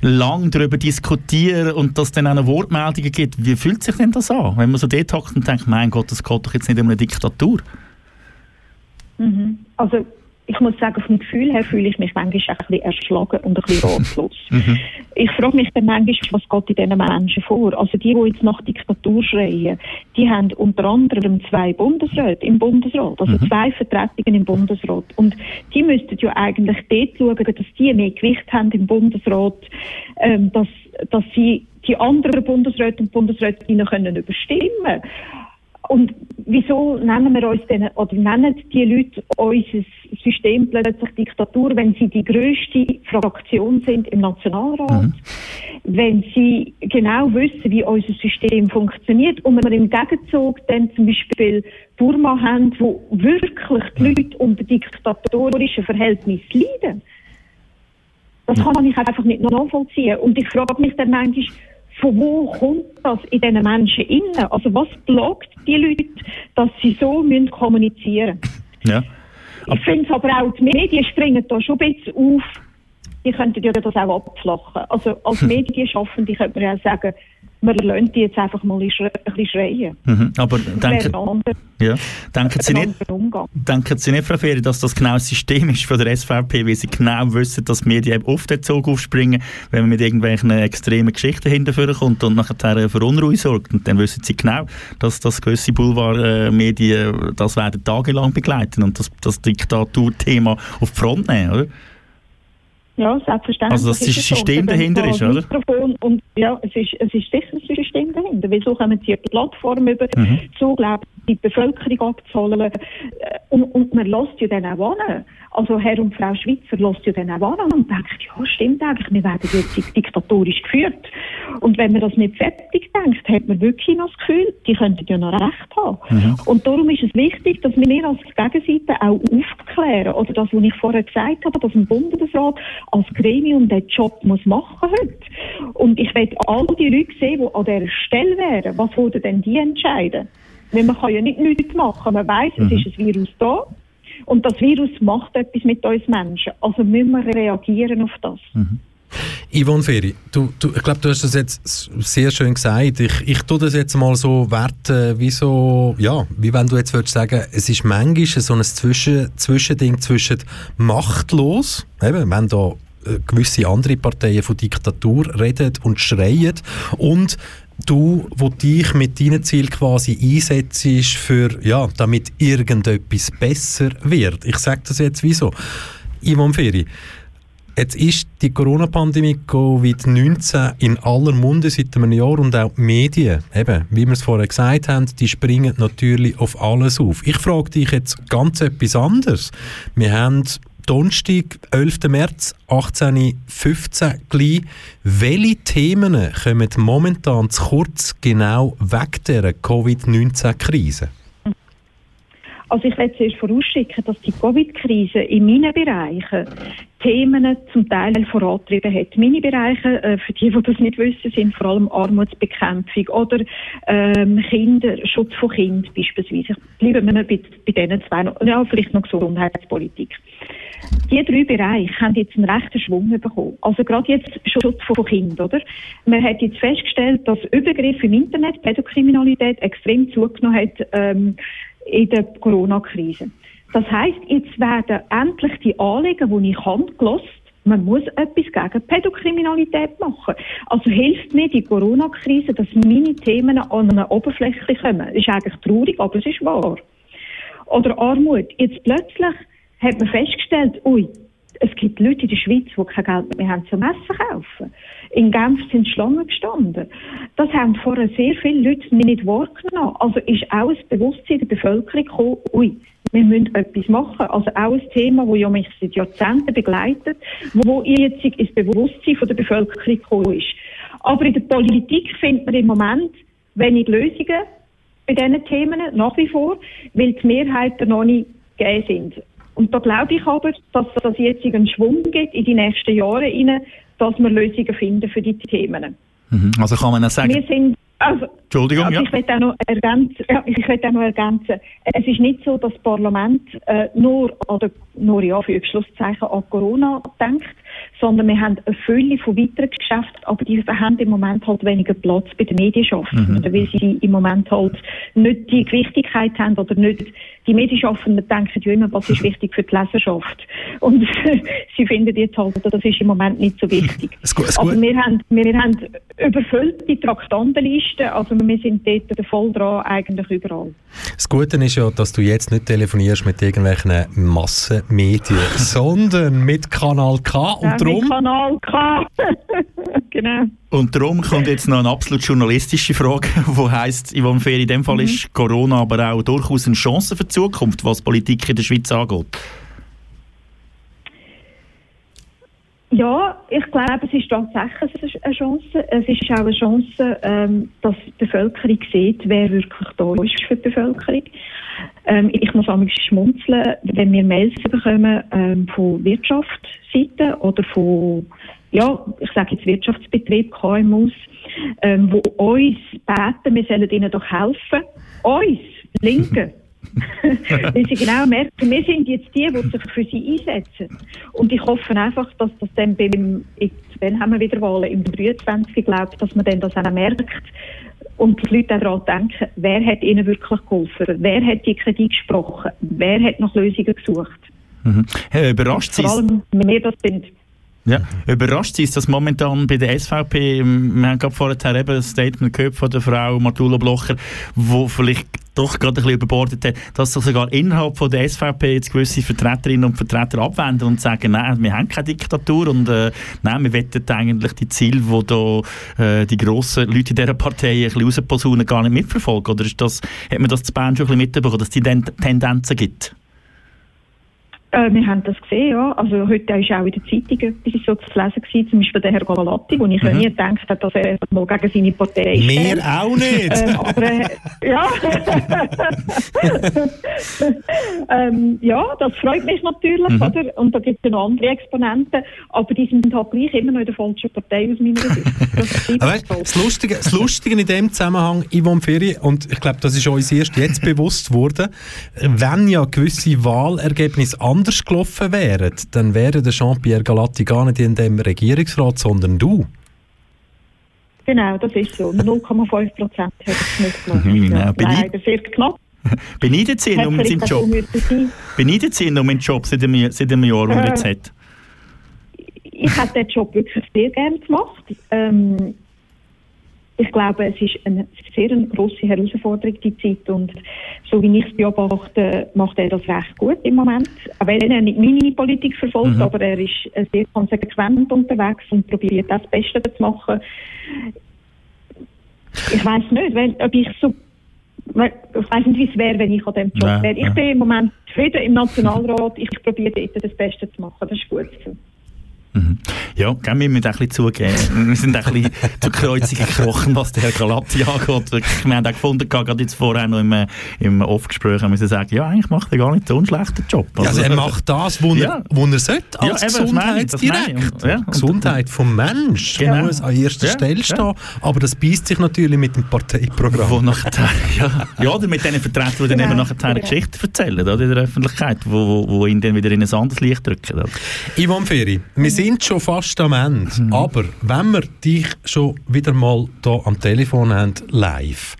lang darüber diskutieren und dass dann auch Wortmeldungen gibt. Wie fühlt sich denn das an, wenn man so dort hockt und denkt, mein Gott, das geht doch jetzt nicht um eine Diktatur? Mhm. Also ich muss sagen, vom Gefühl her fühle ich mich manchmal ein bisschen erschlagen und ein bisschen ratlos. Mhm. Ich frage mich dann manchmal, was geht in diesen Menschen vor? Also die, die jetzt nach Diktatur schreien, die haben unter anderem zwei Bundesräte im Bundesrat, also Mhm. zwei Vertretungen im Bundesrat. Und die müssten ja eigentlich dort schauen, dass die mehr Gewicht haben im Bundesrat, ähm, dass, dass sie die anderen Bundesräte und Bundesrätinnen können überstimmen und wieso nennen wir uns denn, oder nennen die Leute unser System plötzlich Diktatur, wenn sie die grösste Fraktion sind im Nationalrat? Wenn sie genau wissen, wie unser System funktioniert und wir im Gegenzug dann zum Beispiel Burma haben, wo wirklich die Leute unter diktatorischen Verhältnissen leiden? Das kann ich einfach nicht nachvollziehen. Und ich frage mich dann manchmal, von wo kommt das in diesen Menschen innen? Also was blockt die Leute, dass sie so müssen kommunizieren Ja. Ich finde es aber auch, die Medien springen da schon ein bisschen auf. Die könnten ja das auch abflachen. Also als Medienschaffende könnte man ja sagen, wir lassen die jetzt einfach mal ein bisschen schreien. Mhm. Aber denken, ja. denken, Sie nicht, denken Sie nicht, Frau Ferry, dass das genau das System ist von der SVP, weil Sie genau wissen, dass die Medien oft den Zug aufspringen, wenn man mit irgendwelchen extremen Geschichten hinterher kommt und nachher für Unruhe sorgt. Und dann wissen Sie genau, dass das gewisse Boulevardmedien das werden tagelang begleiten und das, das Diktaturthema auf die Front nehmen, oder? Ja, selbstverständlich. Also, dass das so. System dahinter da ist, oder? Mikrofon Und, ja, es ist, es ist sicher ein System dahinter. Weil so kommen sie die Plattform über, Mhm. so die Bevölkerung abzuholen. Äh, Und, und man lässt ja dann auch an. Also Herr und Frau Schweizer lässt ja dann auch an und denkt, ja, stimmt eigentlich, wir werden jetzt dik- diktatorisch geführt. Und wenn man das nicht fertig denkt, hat man wirklich noch das Gefühl, die könnten ja noch recht haben. Mhm. Und darum ist es wichtig, dass wir als Gegenseite auch aufklären. Oder das, was ich vorher gesagt habe, dass ein Bundesrat als Gremium den Job muss machen heute. Und ich will all die Leute sehen, die an dieser Stelle wären. Was würden denn die entscheiden? Weil man kann ja nicht nichts machen. Man weiß, es Mhm. ist ein Virus da. Und das Virus macht etwas mit uns Menschen. Also müssen wir reagieren auf das. Yvonne Ferry, du, du, ich glaube, du hast das jetzt sehr schön gesagt. Ich, ich tue das jetzt mal so werten, wie so, ja, wie wenn du jetzt würdest sagen, es ist manchmal so ein Zwischen, Zwischending zwischen machtlos, eben, wenn da äh, gewisse andere Parteien von Diktatur reden und schreien und du, wo dich mit deinem Ziel quasi einsetzt für, ja, damit irgendetwas besser wird. Ich sage das jetzt wieso. Yvonne Ferry, Jetzt ist die Corona-Pandemie Covid-19 in aller Munde seit einem Jahr und auch die Medien, eben, wie wir es vorher gesagt haben, die springen natürlich auf alles auf. Ich frage dich jetzt ganz etwas anderes. Wir haben Donnerstag, 11. März 1815 gleich. Welche Themen kommen momentan zu kurz genau wegen dieser Covid-19-Krise? Also ich will zuerst vorausschicken, dass die Covid-Krise in meinen Bereichen Themen zum Teil vorantrieben hat. Meine Bereiche, äh, für die, die das nicht wissen, sind vor allem Armutsbekämpfung oder ähm, Kinder, Schutz von Kindern beispielsweise. Bleiben wir bei, bei diesen zwei, ja, vielleicht noch Gesundheitspolitik. Die drei Bereiche haben jetzt einen rechten Schwung bekommen. Also gerade jetzt Schutz von Kindern, oder? Man hat jetzt festgestellt, dass Übergriffe im Internet, Pädokriminalität extrem zugenommen hat ähm, in der Corona-Krise. Das heißt, jetzt werden endlich die Anliegen, die ich habe, gelost. Man muss etwas gegen Pädokriminalität machen. Also hilft mir die Corona-Krise, dass meine Themen an eine Oberfläche kommen. Ist eigentlich traurig, aber es ist wahr. Oder Armut. Jetzt plötzlich hat man festgestellt, ui, es gibt Leute in der Schweiz, die kein Geld mehr haben zum Essen kaufen. In Genf sind Schlangen gestanden. Das haben vorher sehr viele Leute nicht wahrgenommen. Also ist auch ein Bewusstsein der Bevölkerung gekommen, ui, wir müssen etwas machen. Also auch ein Thema, das mich seit Jahrzehnten begleitet, wo jetzt ins Bewusstsein von der Bevölkerung gekommen ist. Aber in der Politik findet man im Moment wenig Lösungen, bei diesen Themen, nach wie vor, weil die Mehrheiten noch nicht gegeben sind. Und da glaube ich aber, dass das jetzt einen Schwung gibt in die nächsten Jahre rein, dass wir Lösungen finden für die Themen. Mhm. Also kann man auch sagen, Wir sind, also, Entschuldigung, also ja. ich möchte auch noch ergänzen, ja, ich möchte auch noch ergänzen. Es ist nicht so, dass das Parlament äh, nur, oder nur in Anführungszeichen an Corona denkt, sondern wir haben eine Fülle von weiteren Geschäften, aber die haben im Moment halt weniger Platz bei den Medienschaffenden, Mhm. weil sie im Moment halt nicht die Gewichtigkeit haben oder nicht, die Medienschaffenden denken ja immer, was ist wichtig für die Leserschaft. Und sie finden jetzt halt, das ist im Moment nicht so wichtig. Aber wir haben, wir haben überfüllte Traktandenlisten, also wir sind dort voll dran, eigentlich überall. Das Gute ist ja, dass du jetzt nicht telefonierst mit irgendwelchen Massenmedien, sondern mit Kanal K und Ja, darum... mit Kanal K. genau. Und darum kommt jetzt noch eine absolut journalistische Frage, die heisst, Yvonne Fehr, in dem Fall ist Corona aber auch durchaus eine Chance für die Zukunft, was Politik in der Schweiz angeht. Ja, ich glaube, es ist tatsächlich eine Chance. Es ist auch eine Chance, ähm, dass die Bevölkerung sieht, wer wirklich da ist für die Bevölkerung. Ähm, ich muss auch schmunzeln, wenn wir Mails bekommen ähm, von Wirtschaftsseite oder von, ja, ich sage jetzt Wirtschaftsbetrieb, KMUs, ähm, wo uns beten, wir sollen ihnen doch helfen. Uns, Linken. Weil sie genau merken, wir sind jetzt die, die sich für sie einsetzen. Und ich hoffe einfach, dass das dann beim, wenn haben wir wieder Wahlen, im 23. glaubt, dass man dann das auch merkt und die Leute auch daran denken, wer hat ihnen wirklich geholfen, wer hat die Kredit gesprochen, wer hat nach Lösungen gesucht. Mhm. Hey, überrascht Sie Vor allem, wir das sind. Ja. Überrascht Sie es, dass momentan bei der SVP, wir haben gerade vorher eben ein Statement gehört von der Frau Matula Blocher, wo vielleicht doch gerade ein bisschen überbordet hat, dass sich sogar innerhalb von der SVP jetzt gewisse Vertreterinnen und Vertreter abwenden und sagen, nein, wir haben keine Diktatur und äh, nein, wir wollen eigentlich die Ziele, die da äh, die grossen Leute dieser Partei ein bisschen rausposaunen, gar nicht mitverfolgen. Oder ist das, hat man das zu Bern schon ein bisschen mitbekommen, dass es die Ten- Tendenzen gibt? Äh, wir haben das gesehen, ja. Also heute ist auch in den Zeitungen etwas so zu lesen gewesen, zum Beispiel der Herr Gavalatti, wo ich Mhm. nie gedacht habe, dass er mal gegen seine Partei Wir stellt. auch nicht. Ähm, aber, äh, ja. ähm, ja, das freut mich natürlich, Mhm. oder? Und da gibt es noch andere Exponenten, aber die sind halt gleich immer noch in der falschen Partei aus meiner Sicht. Das ist Aber das, Lustige, das Lustige in dem Zusammenhang, Yvonne Ferry, und ich glaube, das ist uns erst jetzt bewusst worden, wenn ja gewisse Wahlergebnisse anders gelaufen wären, dann wäre der Jean-Pierre Galatti gar nicht in dem Regierungsrat, sondern du. Genau, das ist so. 0,5 Prozent hat es nicht gemacht. Mhm, ich- Leider sehr knapp. Beneidet Sie ihn um seinen Job? Beneidet Sie ihn um seinen Job seit einem, seit einem Jahr, den er Äh, jetzt hat? ich habe den Job wirklich sehr gerne gemacht. Ähm, ich glaube, es ist eine sehr eine grosse Herausforderung, die Zeit. Und so wie ich es beobachte, macht er das recht gut im Moment. Auch wenn er nicht meine Politik verfolgt, Mhm. aber er ist äh, sehr konsequent unterwegs und probiert das Beste zu machen. Ich weiß nicht, wenn, ob ich so ich weiß nicht, wie es wäre, wenn ich an diesem Job wäre. Ich bin im Moment zufrieden im Nationalrat. Ich probiere dort das Beste zu machen. Das ist gut so. Ja, gell, wir müssen auch ein bisschen zugeben. Wir sind auch ein bisschen zu Kreuzigen gekrochen, was der Herr Galatti angeht. Wir haben auch gefunden, gerade jetzt vorher noch im, äh, im Off-Gespräch, wir sagen, ja, eigentlich macht er gar nicht so einen schlechten Job. Also er macht das, was er, Ja. wo er sollte, Ja, als eben, meine ich. Gesundheitsdirektor. Und- ja, und- Gesundheit vom Mensch Genau. muss an erster Ja, Stelle ja. stehen, aber das beißt sich natürlich mit dem Parteiprogramm. Wo nachher, ja, ja, oder mit diesen Vertretern, die dann Genau. eben nachher eine Geschichte erzählen, oder, in der Öffentlichkeit, wo, wo, wo ihn dann wieder in ein anderes Licht drücken. Oder? Yvonne Ferry, wir sind schon fast am Ende, Mhm. aber wenn wir dich schon wieder mal hier am Telefon haben, live,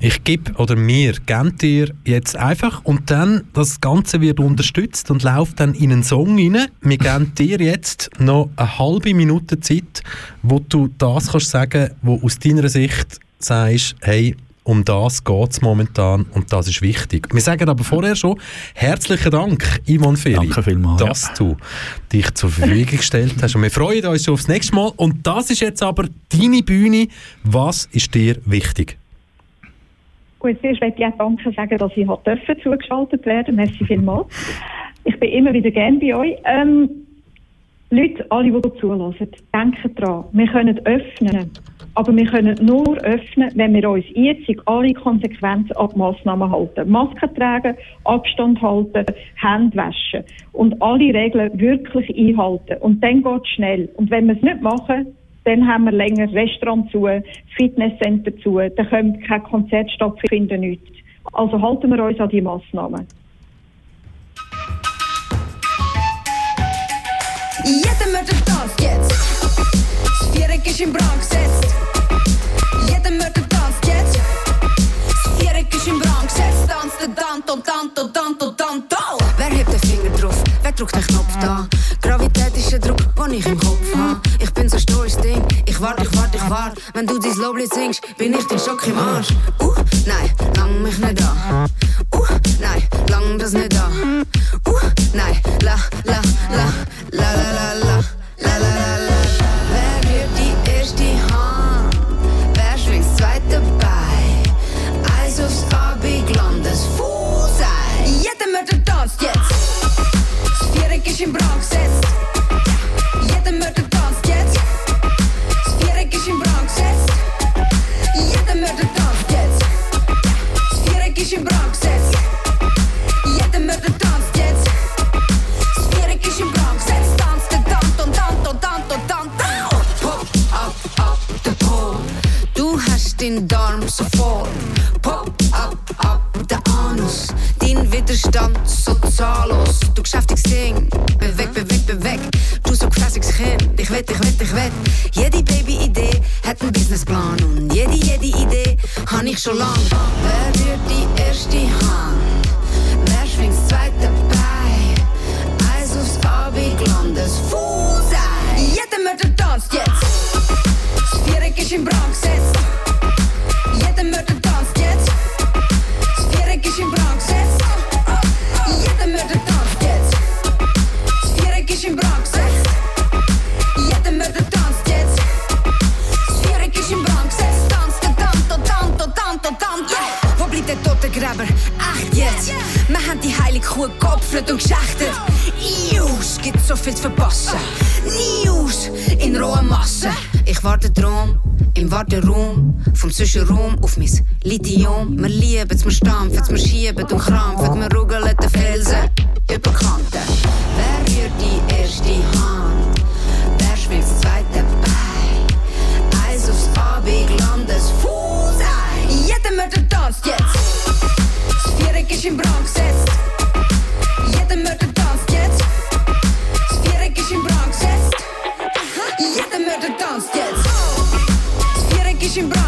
ich gebe, oder wir geben dir jetzt einfach und dann, das Ganze wird unterstützt und läuft dann in einen Song rein. Wir geben dir jetzt noch eine halbe Minute Zeit, wo du das kannst sagen, wo aus deiner Sicht sagst, hey, um das geht es momentan und das ist wichtig. Wir sagen aber vorher schon, herzlichen Dank, Yvonne Ferry, Danke vielmals, dass du dich zur Verfügung gestellt hast. Und wir freuen uns schon aufs nächste Mal. Und das ist jetzt aber deine Bühne. Was ist dir wichtig? Gut, zuerst möchte ich auch Danke sagen, dass ich dürfen zugeschaltet werden. Merci vielmals. Ich bin immer wieder gerne bei euch. Ähm, Leute, alle, die zulassen, denken dran, wir können öffnen, Aber wir können nur öffnen, wenn wir uns jetzt alle Konsequenzen ab Massnahmen halten. Masken tragen, Abstand halten, Hände waschen und alle Regeln wirklich einhalten. Und dann geht es schnell. Und wenn wir es nicht machen, dann haben wir länger Restaurant zu, Fitnesscenter zu, dann können kein Konzert stattfinden, nichts. Also halten wir uns an die Massnahmen. Jeder Mörder tanzt jetzt. Ist in Brand gesetzt. Jeder Mörder tanzt jetzt. Ist in Brand gesetzt. Tanzt der Tanto, Tanto, Tanto, Tanto. Wer hebt den Finger drauf? Wer drückt den Knopf da? Gravität ist der Druck, den ich im Kopf hab. Ich bin so ich Ding. Ich wart, ich wart, ich wart. Wenn du dein Loblied singst, bin ich den Schock im Arsch. Uh, nein, lang mich nicht da. Uh, nein, lang das nicht da. Uh, nein, la, la, la, la, la, la, la. La, la, la, In Brand gesetzt. Jeder Mörder tanzt jetzt. Das Viereck ist in Brand gesetzt. Jeder Mörder tanzt jetzt. Das Viereck ist in Brand gesetzt. Jeder Mörder tanzt jetzt. Das Viereck ist Tanto, Tanto, Tanto, Tanto. Pop, up, up, der Po. Du hast den Darm so voll. Widerstand so zahllos. Du geschäftiges Ding. Beweg, beweg, beweg. Du so gefräßiges Kind. Ich wett, ich wett, ich wett. Jede Baby-Idee hat einen Businessplan. Und jede, jede Idee hab ich schon lang. Wer rührt die erste Hand? Wer schwingt das zweite Bein? Eis aufs Abendland, das Fußei. Jeder Mörder tanzt jetzt. Das Viereck ist in Brand gesetzt. Geopfert und geschächtet. Ius, gibt so viel zu verpassen. News in roher Masse. Ich warte drum, im Warteraum. Vom Zwischenraum auf mein Lithium. Wir lieben es, wir stampfen wir schieben und krampfen. Wir rugeln den Felsen über Kanten. Wer rührt die erste Hand? Wer schwingt das zweite Bein? Eis aufs Abendland, das Fußei. Jeder Mörder tanzt jetzt. Das Viereck ist in Brand gesetzt. Viereck ist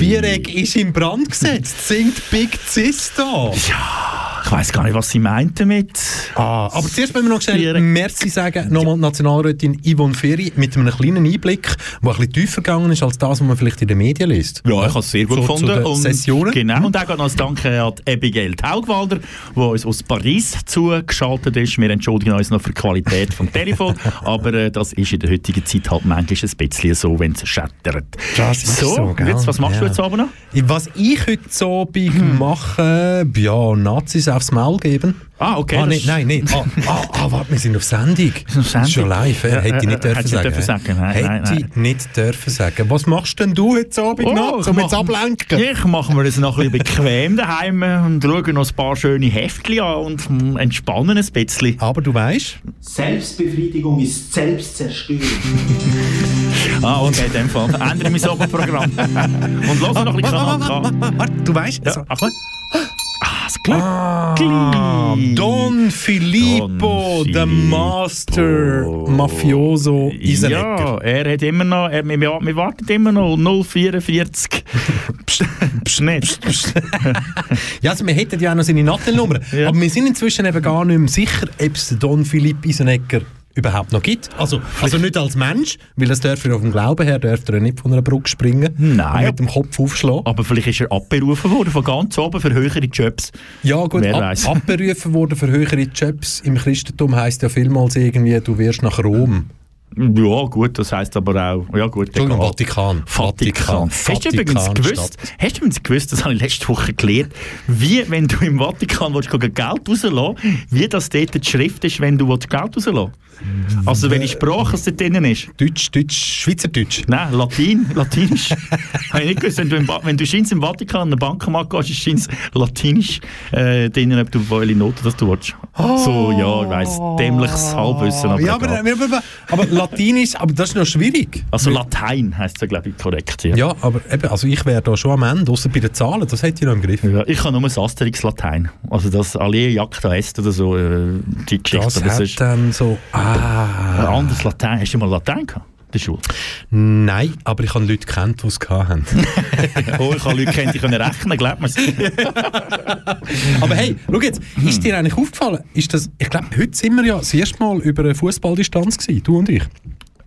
Viereck ist in Brand gesetzt, singt Big Sis da. Ich weiß gar nicht, was sie meint damit. Ah, aber zuerst müssen wir noch schnell Merci sagen, nochmal Nationalrätin Yvonne Ferry mit einem kleinen Einblick, der ein bisschen tiefer gegangen ist als das, was man vielleicht in den Medien liest. Ja, ich habe es sehr gut so, gefunden. Und Sessionen. Genau, und auch noch ein Danke an Abigail Taugwalder, die uns aus Paris zugeschaltet ist. Wir entschuldigen uns noch für die Qualität vom Telefon, aber äh, das ist in der heutigen Zeit halt manchmal ein bisschen so, wenn es schettert. Das ist so, so, jetzt, was machst du Ja. jetzt Abend noch? Was ich heute so Abend Hm. mache, ja, Nazis aufs Maul geben. Ah, okay. Ah, nicht, nein, nicht. Ah, ah, ah, warte, wir sind auf Sendung. Sendung. Schon live, Ja, hätte ich nicht dürfen hätte ich sagen. dürfen sagen, nein, hätte nein, ich nicht dürfen sagen. Was machst denn du heute Abend noch, ich um jetzt ablenken? Ich mache mir das noch ein bisschen bequem daheim und schaue noch ein paar schöne Heftchen an und entspannen ein bisschen. Aber du weißt? Selbstbefriedigung ist Selbstzerstörung. Ah, okay, in dem Fall. Ändere mein Abendprogramm. Und lass noch ein bisschen Kanal K. Warte, du weißt? Ja, Achtung. Das Glück. Ah, Don Filippo, Don der Master Mafioso Isenecker. Ja, er hat immer noch, er, wir, wir warten immer noch 044. Psst, psst, nicht. Psst. Ja, also wir hätten ja auch noch seine Nattelnummer. Aber wir sind inzwischen eben gar nicht mehr sicher, ob es Don Philipp Isenecker überhaupt noch gibt. Also, also nicht als Mensch, weil das darf er auf dem Glauben her, darf er nicht von einer Brücke springen Nein. und mit dem Kopf aufschlagen. Aber vielleicht ist er abberufen worden von ganz oben für höhere Jobs. Ja gut, ab, abberufen worden für höhere Jobs im Christentum heisst ja vielmals irgendwie, du wirst nach Rom. Ja, gut, das heisst aber auch. Ja, gut, Entschuldigung, egal. Vatikan. Vatikan. Hast du übrigens gewusst, hast du übrigens gewusst, das habe ich letzte Woche gelernt, wie, wenn du im Vatikan willst, Geld rauslassen wie das dort die Schrift ist, wenn du willst Geld rauslassen willst? Also, welche Sprache es dort drin ist? Deutsch, Deutsch, Schweizerdeutsch? Nein, Latin, Latinisch. habe ich nicht gewusst, wenn du, im, wenn du im Vatikan an eine Bankomat gehst, ist scheint's Latinisch äh, drin, ob du welche Noten das du willst. So, ja, ich weiss, dämliches Halbwissen, aber, ja, aber, aber, aber, Latinisch, aber das ist noch schwierig. Also Latein heisst es, glaube ich, korrekt. Ja. Ja, aber eben, also ich wäre da schon am Ende, außer bei den Zahlen, das hätte ich noch im Griff. Ja, ich kann nur das Asterix-Latein. Also das Allee Jacta Est oder so, äh, die Geschichte. Das das hat ist dann so, ein ah. anderes Latein. Hast du mal Latein gehabt? Der Schule? Nein, aber ich habe Leute kennt, die es hatten. oh, ich habe Leute kennt, die können rechnen, glaubt man aber hey, schau jetzt, ist dir eigentlich aufgefallen, ist das, ich glaube, heute sind wir ja das erste Mal über eine Fußballdistanz gewesen, du und ich.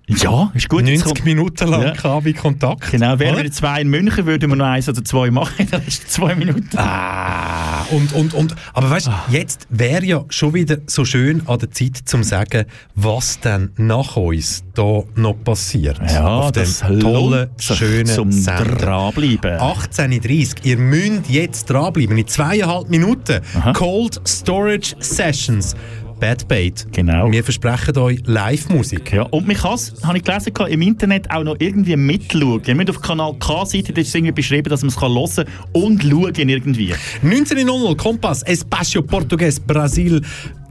Ja, ist gut. 90 Minuten lang Ja. KW Kontakt. Genau, wären wir zwei in München, würden wir noch eins oder zwei machen in den letzten zwei Minuten. Ah, und, und, und, aber weißt du, jetzt wäre ja schon wieder so schön an der Zeit zum sagen, was dann nach uns da noch passiert. Ja, Auf dem das tollen, schönen zum Sender. dranbleiben. 18.30 ihr müsst jetzt dranbleiben. In zweieinhalb Minuten. Cold Storage Sessions. Bad Bait. Genau. Wir versprechen euch Live-Musik. Ja, und man kann es, habe ich gelesen, kann im Internet auch noch irgendwie mitschauen. Ihr müsst auf Kanal K-Seite, da ist irgendwie beschrieben, dass man es kann hören und schauen irgendwie. 19.00 Kompass, Espacio Portugues, Brasil.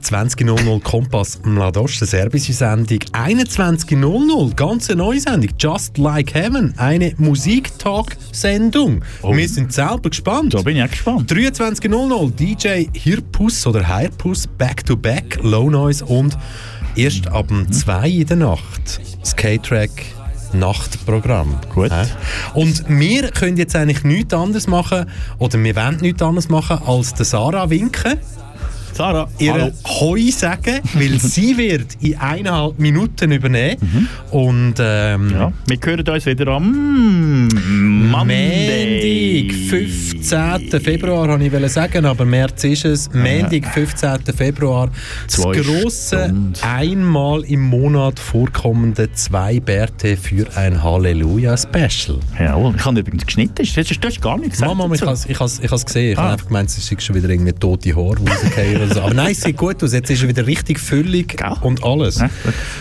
20.00 Kompass, Mladosch, eine serbische Sendung. 21.00, ganz eine neue Sendung. Just Like Heaven, eine Musiktalk-Sendung. Wir sind selber gespannt. Da bin ich auch gespannt. 23.00 DJ Hirpus oder Hirpus, Back to Back, Low Noise und erst ab dem 2 in der Nacht das K-Track Nachtprogramm. Gut. Hä? Und wir können jetzt eigentlich nichts anderes machen, oder wir wollen nichts anderes machen, als der Sarah winken. Sarah, ihr hallo. Hoi sagen, weil sie wird in eineinhalb Minuten übernehmen. Und ähm, Ja, wir hören uns wieder am. Montag, 15. Februar, habe ich sagen, aber März ist es. Montag, 15. Februar. Das Zwei grosse, Stunden. einmal im Monat vorkommende zwei Bärte für ein Halleluja-Special. Jawohl, ich habe übrigens geschnitten. Das das ist gar nichts gesagt. Mama, ich habe es gesehen. Ich Ah. habe einfach gemeint, es ist schon wieder irgendwie tote Haare rausgefallen oder so. Aber nein, es sieht gut aus. Jetzt ist er wieder richtig füllig und alles.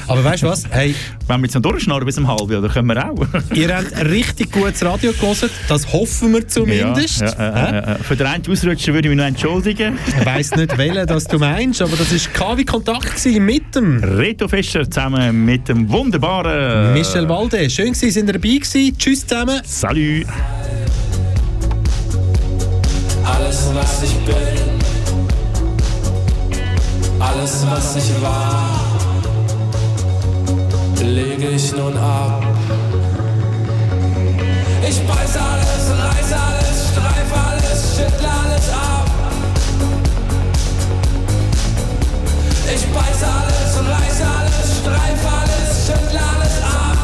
Aber weißt du was? Hey, Wenn wir jetzt noch durchschnarren bis um halb, dann können wir auch. ihr habt richtig gutes Radio gelesen. Das hoffen wir zumindest. Ja, ja. Für den einen Ausrutscher würde ich mich noch entschuldigen. Ich weiss nicht, welchen das du meinst, aber das war KW Kontakt mit dem Reto Fischer zusammen mit dem wunderbaren Michel Walde. Schön, dass ihr dabei gewesen. Tschüss zusammen. Salut. Alles, was ich bin, alles, was ich war, lege ich nun ab. Ich beiß alles, reiß alles, streif alles, schüttle alles ab. Ich beiß alles, reiß alles, streif alles, schüttle alles ab.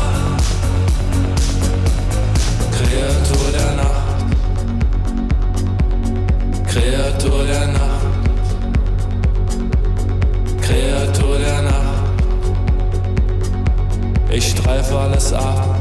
Kreatur der Nacht. Kreatur der Nacht. Ich streife alles ab.